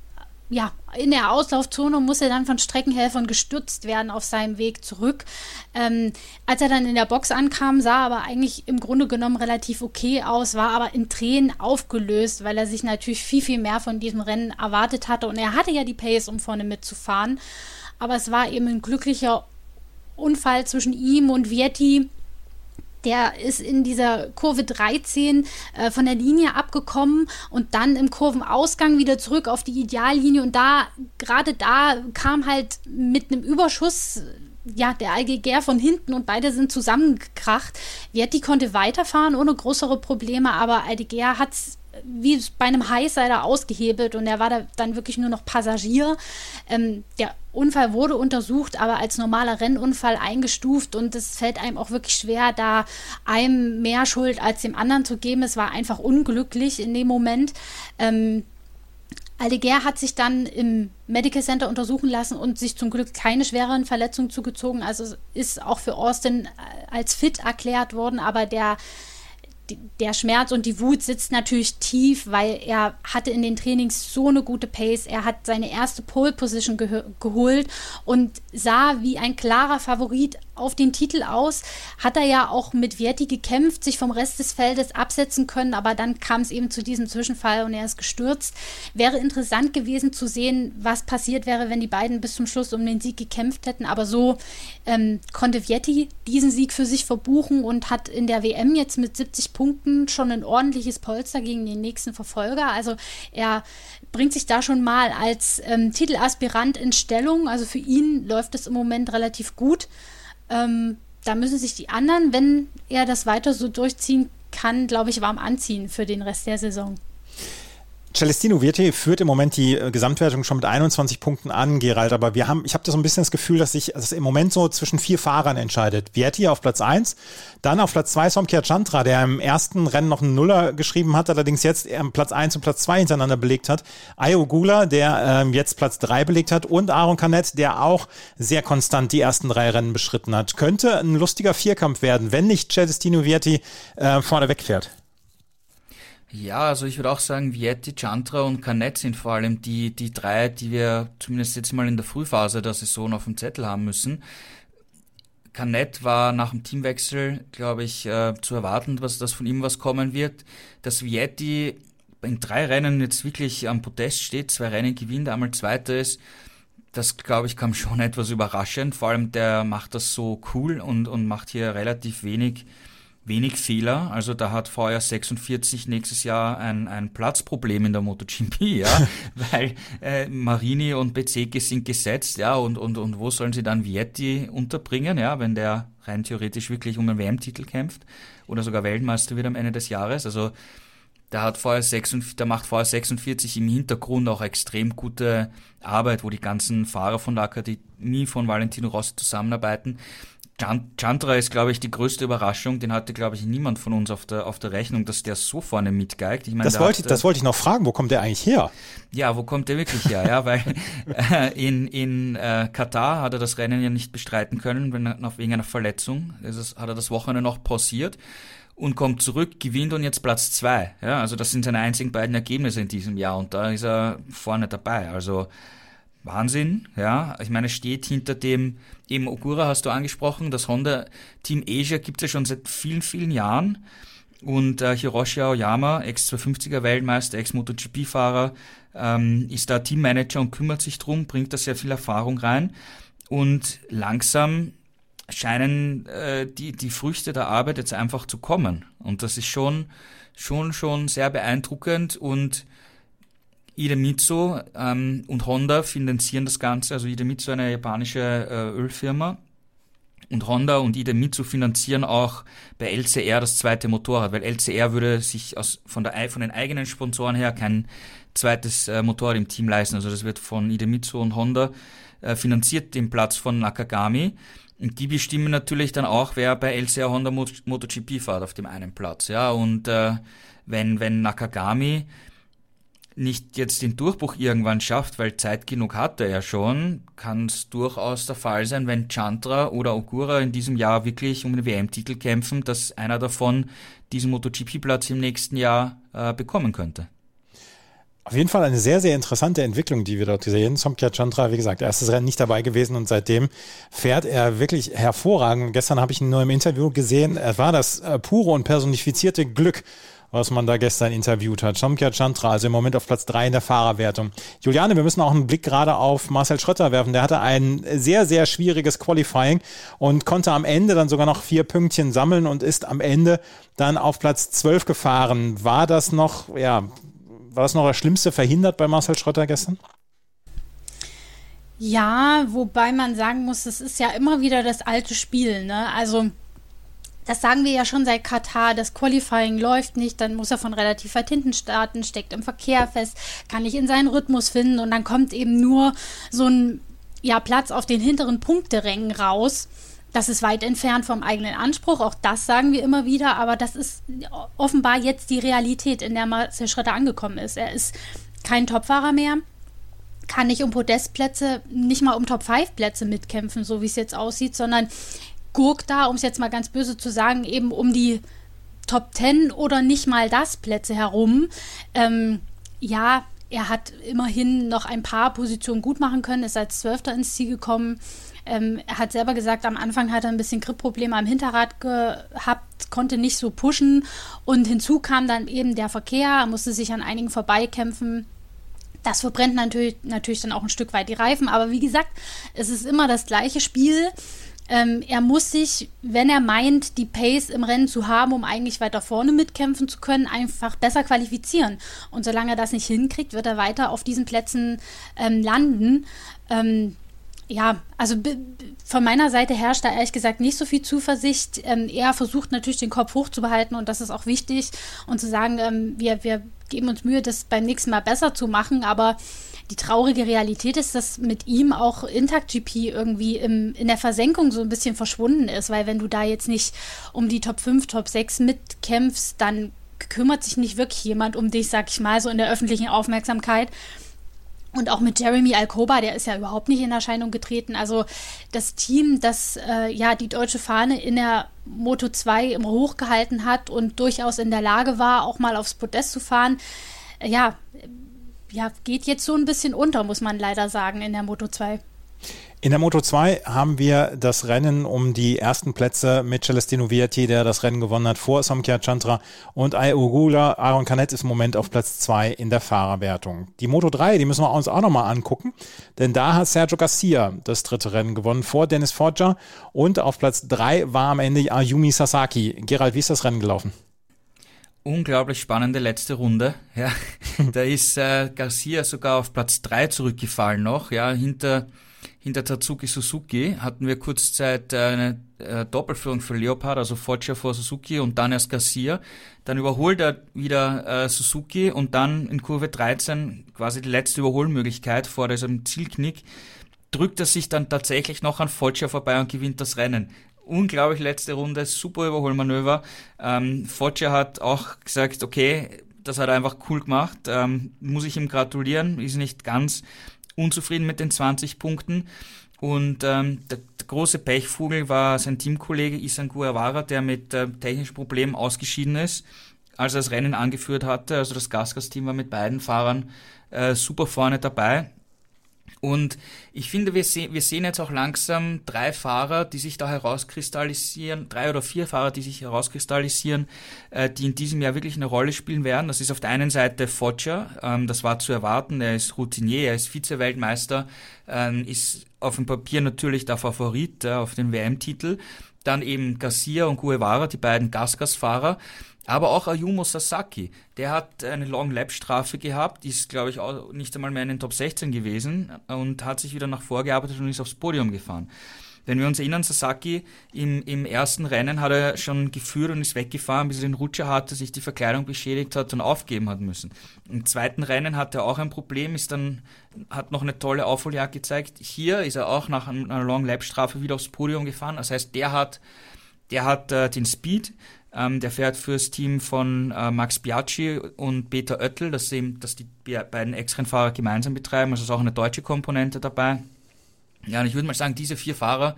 Speaker 3: ja, in der Auslaufzone muss er dann von Streckenhelfern gestürzt werden auf seinem Weg zurück. Ähm, als er dann in der Box ankam, sah aber eigentlich im Grunde genommen relativ okay aus, war aber in Tränen aufgelöst, weil er sich natürlich viel, viel mehr von diesem Rennen erwartet hatte. Und er hatte ja die Pace, um vorne mitzufahren. Aber es war eben ein glücklicher Unfall zwischen ihm und Vietti der ist in dieser Kurve 13 äh, von der Linie abgekommen und dann im Kurvenausgang wieder zurück auf die Ideallinie und da, gerade da kam halt mit einem Überschuss ja, der Algeger von hinten und beide sind zusammengekracht. Vietti konnte weiterfahren ohne größere Probleme, aber Algeger hat es wie bei einem Highsider ausgehebelt und er war da dann wirklich nur noch Passagier. Ähm, der Unfall wurde untersucht, aber als normaler Rennunfall eingestuft und es fällt einem auch wirklich schwer, da einem mehr Schuld als dem anderen zu geben. Es war einfach unglücklich in dem Moment. Ähm, Aldeguer hat sich dann im Medical Center untersuchen lassen und sich zum Glück keine schwereren Verletzungen zugezogen. Also ist auch für Austin als fit erklärt worden, aber der der Schmerz und die Wut sitzt natürlich tief, weil er hatte in den Trainings so eine gute Pace. Er hat seine erste Pole Position ge geholt und sah wie ein klarer Favorit auf den Titel aus. Hat er ja auch mit Vietti gekämpft, sich vom Rest des Feldes absetzen können, aber dann kam es eben zu diesem Zwischenfall und er ist gestürzt. Wäre interessant gewesen zu sehen, was passiert wäre, wenn die beiden bis zum Schluss um den Sieg gekämpft hätten. Aber so ähm, konnte Vietti diesen Sieg für sich verbuchen und hat in der WM jetzt mit 70 Punkten schon ein ordentliches Polster gegen den nächsten Verfolger. Also er bringt sich da schon mal als ähm, Titelaspirant in Stellung. Also für ihn läuft es im Moment relativ gut. Ähm, da müssen sich die anderen, wenn er das weiter so durchziehen kann, glaube ich, warm anziehen für den Rest der Saison.
Speaker 2: Celestino Vietti führt im Moment die äh, Gesamtwertung schon mit 21 Punkten an, Gerald, aber wir haben, ich habe da so ein bisschen das Gefühl, dass sich das im Moment so zwischen vier Fahrern entscheidet. Vietti auf Platz 1, dann auf Platz 2 Somkia Chandra, der im ersten Rennen noch einen Nuller geschrieben hat, allerdings jetzt Platz 1 und Platz 2 hintereinander belegt hat. Ayo Gula, der ähm, jetzt Platz 3 belegt hat und Aaron Canet, der auch sehr konstant die ersten drei Rennen beschritten hat. Könnte ein lustiger Vierkampf werden, wenn nicht Celestino Vietti äh, vorne wegfährt.
Speaker 4: Ja, also ich würde auch sagen, Vietti, Chantra und Canet sind vor allem die, die drei, die wir zumindest jetzt mal in der Frühphase der Saison auf dem Zettel haben müssen. Canet war nach dem Teamwechsel, glaube ich, äh, zu erwarten, dass von ihm was kommen wird. Dass Vietti in drei Rennen jetzt wirklich am Podest steht, zwei Rennen gewinnt, einmal Zweiter ist, das, glaube ich, kam schon etwas überraschend. Vor allem der macht das so cool und, und macht hier relativ wenig wenig Fehler. Also da hat VR 46 nächstes Jahr ein, ein Platzproblem in der MotoGP, ja, weil äh, Marini und Bezeke sind gesetzt, ja, und, und, und wo sollen sie dann Vietti unterbringen, ja, wenn der rein theoretisch wirklich um einen WM-Titel kämpft oder sogar Weltmeister wird am Ende des Jahres. Also da hat VR 46, da macht VR 46 im Hintergrund auch extrem gute Arbeit, wo die ganzen Fahrer von der Akademie von Valentino Rossi zusammenarbeiten. Chandra ist, glaube ich, die größte Überraschung. Den hatte, glaube ich, niemand von uns auf der, auf der Rechnung, dass der so vorne mitgeigt.
Speaker 2: Ich meine, das, wollte, hat, das wollte ich noch fragen. Wo kommt der eigentlich her?
Speaker 4: Ja, wo kommt der wirklich her? ja, weil äh, in, in äh, Katar hat er das Rennen ja nicht bestreiten können, wenn er, wegen einer Verletzung. Das hat er das Wochenende noch pausiert und kommt zurück, gewinnt und jetzt Platz zwei. Ja, also das sind seine einzigen beiden Ergebnisse in diesem Jahr und da ist er vorne dabei. Also Wahnsinn, ja. Ich meine, steht hinter dem, eben Ogura hast du angesprochen, das Honda Team Asia gibt es ja schon seit vielen, vielen Jahren. Und äh, Hiroshi Aoyama, Ex-250er Weltmeister, Ex-MotoGP-Fahrer, ähm, ist da Teammanager und kümmert sich drum, bringt da sehr viel Erfahrung rein. Und langsam scheinen äh, die, die Früchte der Arbeit jetzt einfach zu kommen. Und das ist schon, schon, schon sehr beeindruckend und Idemitsu ähm, und Honda finanzieren das Ganze. Also Idemitsu eine japanische äh, Ölfirma und Honda und Idemitsu finanzieren auch bei LCR das zweite Motorrad, weil LCR würde sich aus, von, der, von den eigenen Sponsoren her kein zweites äh, Motorrad im Team leisten. Also das wird von Idemitsu und Honda äh, finanziert, den Platz von Nakagami. Und die bestimmen natürlich dann auch, wer bei LCR Honda MotoGP fährt auf dem einen Platz. Ja, und äh, wenn, wenn Nakagami nicht jetzt den Durchbruch irgendwann schafft, weil Zeit genug hat er schon, kann es durchaus der Fall sein, wenn Chandra oder Ogura in diesem Jahr wirklich um den WM-Titel kämpfen, dass einer davon diesen MotoGP-Platz im nächsten Jahr äh, bekommen könnte.
Speaker 2: Auf jeden Fall eine sehr, sehr interessante Entwicklung, die wir dort sehen. Somkia Chandra, wie gesagt, erstes Rennen nicht dabei gewesen und seitdem fährt er wirklich hervorragend. Gestern habe ich ihn nur im Interview gesehen. Er war das äh, pure und personifizierte Glück, was man da gestern interviewt hat. Somkia Chandra, also im Moment auf Platz drei in der Fahrerwertung. Juliane, wir müssen auch einen Blick gerade auf Marcel Schrötter werfen. Der hatte ein sehr, sehr schwieriges Qualifying und konnte am Ende dann sogar noch vier Pünktchen sammeln und ist am Ende dann auf Platz zwölf gefahren. War das noch, ja, war das noch das Schlimmste verhindert bei Marcel Schrötter gestern?
Speaker 3: Ja, wobei man sagen muss, es ist ja immer wieder das alte Spiel. Ne? Also das sagen wir ja schon seit Katar, das Qualifying läuft nicht, dann muss er von relativ weit hinten starten, steckt im Verkehr fest, kann nicht in seinen Rhythmus finden und dann kommt eben nur so ein ja, Platz auf den hinteren Punkterängen raus. Das ist weit entfernt vom eigenen Anspruch, auch das sagen wir immer wieder, aber das ist offenbar jetzt die Realität, in der Marcel Schrotter angekommen ist. Er ist kein Topfahrer mehr, kann nicht um Podestplätze, nicht mal um Top-5-Plätze mitkämpfen, so wie es jetzt aussieht, sondern gurkt da, um es jetzt mal ganz böse zu sagen, eben um die Top 10 oder nicht mal das Plätze herum. Ähm, ja, er hat immerhin noch ein paar Positionen gut machen können, ist als Zwölfter ins Ziel gekommen. Ähm, er hat selber gesagt, am Anfang hat er ein bisschen Gripprobleme am Hinterrad gehabt, konnte nicht so pushen und hinzu kam dann eben der Verkehr, er musste sich an einigen vorbeikämpfen. Das verbrennt natürlich, natürlich dann auch ein Stück weit die Reifen, aber wie gesagt, es ist immer das gleiche Spiel. Ähm, er muss sich, wenn er meint, die Pace im Rennen zu haben, um eigentlich weiter vorne mitkämpfen zu können, einfach besser qualifizieren. Und solange er das nicht hinkriegt, wird er weiter auf diesen Plätzen ähm, landen. Ähm, ja, also von meiner Seite herrscht da ehrlich gesagt nicht so viel Zuversicht. Ähm, er versucht natürlich den Kopf hochzubehalten und das ist auch wichtig und zu sagen, ähm, wir, wir geben uns Mühe, das beim nächsten Mal besser zu machen, aber die traurige Realität ist, dass mit ihm auch Intact GP irgendwie im, in der Versenkung so ein bisschen verschwunden ist, weil wenn du da jetzt nicht um die Top 5, Top 6 mitkämpfst, dann kümmert sich nicht wirklich jemand um dich, sag ich mal, so in der öffentlichen Aufmerksamkeit. Und auch mit Jeremy Alcoba, der ist ja überhaupt nicht in Erscheinung getreten. Also das Team, das äh, ja die deutsche Fahne in der Moto 2 immer hochgehalten hat und durchaus in der Lage war, auch mal aufs Podest zu fahren, äh, ja, ja, geht jetzt so ein bisschen unter, muss man leider sagen, in der Moto 2.
Speaker 2: In der Moto 2 haben wir das Rennen um die ersten Plätze mit Celestino Vietti, der das Rennen gewonnen hat, vor Samkia Chantra und Ayogula. Aaron Canet ist im Moment auf Platz 2 in der Fahrerwertung. Die Moto 3, die müssen wir uns auch nochmal angucken, denn da hat Sergio Garcia das dritte Rennen gewonnen vor Dennis Foggia und auf Platz 3 war am Ende Ayumi Sasaki. Gerald, wie ist das Rennen gelaufen?
Speaker 4: Unglaublich spannende letzte Runde. Ja, da ist äh, Garcia sogar auf Platz drei zurückgefallen noch. Ja, hinter hinter Tatsuki Suzuki hatten wir kurzzeit äh, eine äh, Doppelführung für Leopard, also Foggia vor Suzuki und dann erst Garcia. Dann überholt er wieder äh, Suzuki und dann in Kurve 13 quasi die letzte Überholmöglichkeit vor diesem Zielknick drückt er sich dann tatsächlich noch an Foggia vorbei und gewinnt das Rennen unglaublich letzte Runde, super Überholmanöver. Ähm, Foggia hat auch gesagt, okay, das hat er einfach cool gemacht, ähm, muss ich ihm gratulieren, ist nicht ganz unzufrieden mit den 20 Punkten. Und ähm, der, der große Pechvogel war sein Teamkollege Isan Guevara, der mit äh, technischen Problemen ausgeschieden ist, als er das Rennen angeführt hatte. Also das Gasgas-Team war mit beiden Fahrern äh, super vorne dabei. Und ich finde, wir, se wir sehen jetzt auch langsam drei Fahrer, die sich da herauskristallisieren, drei oder vier Fahrer, die sich herauskristallisieren, äh, die in diesem Jahr wirklich eine Rolle spielen werden. Das ist auf der einen Seite Foggia, ähm, das war zu erwarten, er ist Routinier, er ist Vize-Weltmeister, ähm, ist auf dem Papier natürlich der Favorit äh, auf den WM-Titel. Dann eben Garcia und Guevara, die beiden Gasgas-Fahrer. Aber auch Ayumu Sasaki, der hat eine Long-Lap-Strafe gehabt, ist, glaube ich, auch nicht einmal mehr in den Top 16 gewesen und hat sich wieder nach vorgearbeitet und ist aufs Podium gefahren. Wenn wir uns erinnern, Sasaki im, im ersten Rennen hat er schon geführt und ist weggefahren, bis er den Rutscher hatte, sich die Verkleidung beschädigt hat und aufgeben hat müssen. Im zweiten Rennen hat er auch ein Problem, ist dann, hat noch eine tolle Aufholjagd gezeigt. Hier ist er auch nach einer Long Lap Strafe wieder aufs Podium gefahren. Das heißt, der hat, der hat äh, den Speed, ähm, der fährt fürs Team von äh, Max Biaggi und Peter Oettel, das, eben, das die beiden Ex-Rennfahrer gemeinsam betreiben. Also ist auch eine deutsche Komponente dabei. Ja, und ich würde mal sagen, diese vier Fahrer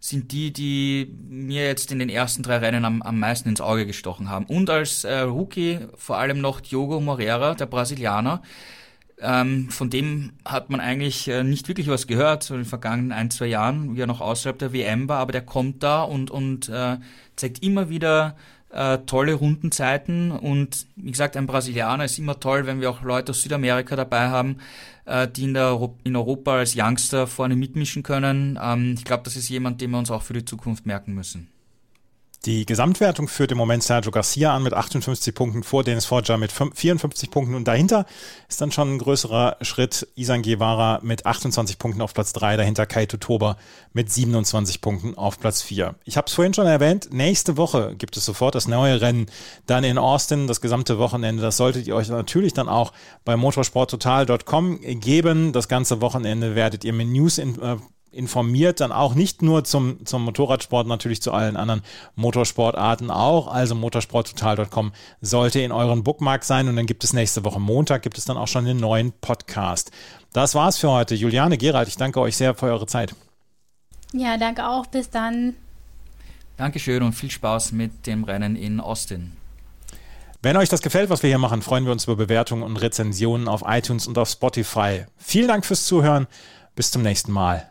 Speaker 4: sind die, die mir jetzt in den ersten drei Rennen am, am meisten ins Auge gestochen haben. Und als äh, Rookie vor allem noch Diogo Moreira, der Brasilianer. Ähm, von dem hat man eigentlich äh, nicht wirklich was gehört, so in den vergangenen ein, zwei Jahren, wie er noch außerhalb der WM war, aber der kommt da und, und äh, zeigt immer wieder äh, tolle Rundenzeiten und wie gesagt, ein Brasilianer ist immer toll, wenn wir auch Leute aus Südamerika dabei haben, äh, die in, der, in Europa als Youngster vorne mitmischen können. Ähm, ich glaube, das ist jemand, den wir uns auch für die Zukunft merken müssen.
Speaker 2: Die Gesamtwertung führt im Moment Sergio Garcia an mit 58 Punkten vor Dennis Forger mit 54 Punkten und dahinter ist dann schon ein größerer Schritt Isan Guevara mit 28 Punkten auf Platz 3, dahinter Kaito Toba mit 27 Punkten auf Platz 4. Ich habe es vorhin schon erwähnt, nächste Woche gibt es sofort das neue Rennen dann in Austin, das gesamte Wochenende. Das solltet ihr euch natürlich dann auch bei motorsporttotal.com geben. Das ganze Wochenende werdet ihr mit News in, äh, informiert dann auch nicht nur zum, zum Motorradsport, natürlich zu allen anderen Motorsportarten auch. Also motorsporttotal.com sollte in euren Bookmark sein und dann gibt es nächste Woche Montag, gibt es dann auch schon den neuen Podcast. Das war's für heute. Juliane, Gerald, ich danke euch sehr für eure Zeit.
Speaker 3: Ja, danke auch. Bis dann.
Speaker 4: Dankeschön und viel Spaß mit dem Rennen in Austin.
Speaker 2: Wenn euch das gefällt, was wir hier machen, freuen wir uns über Bewertungen und Rezensionen auf iTunes und auf Spotify. Vielen Dank fürs Zuhören. Bis zum nächsten Mal.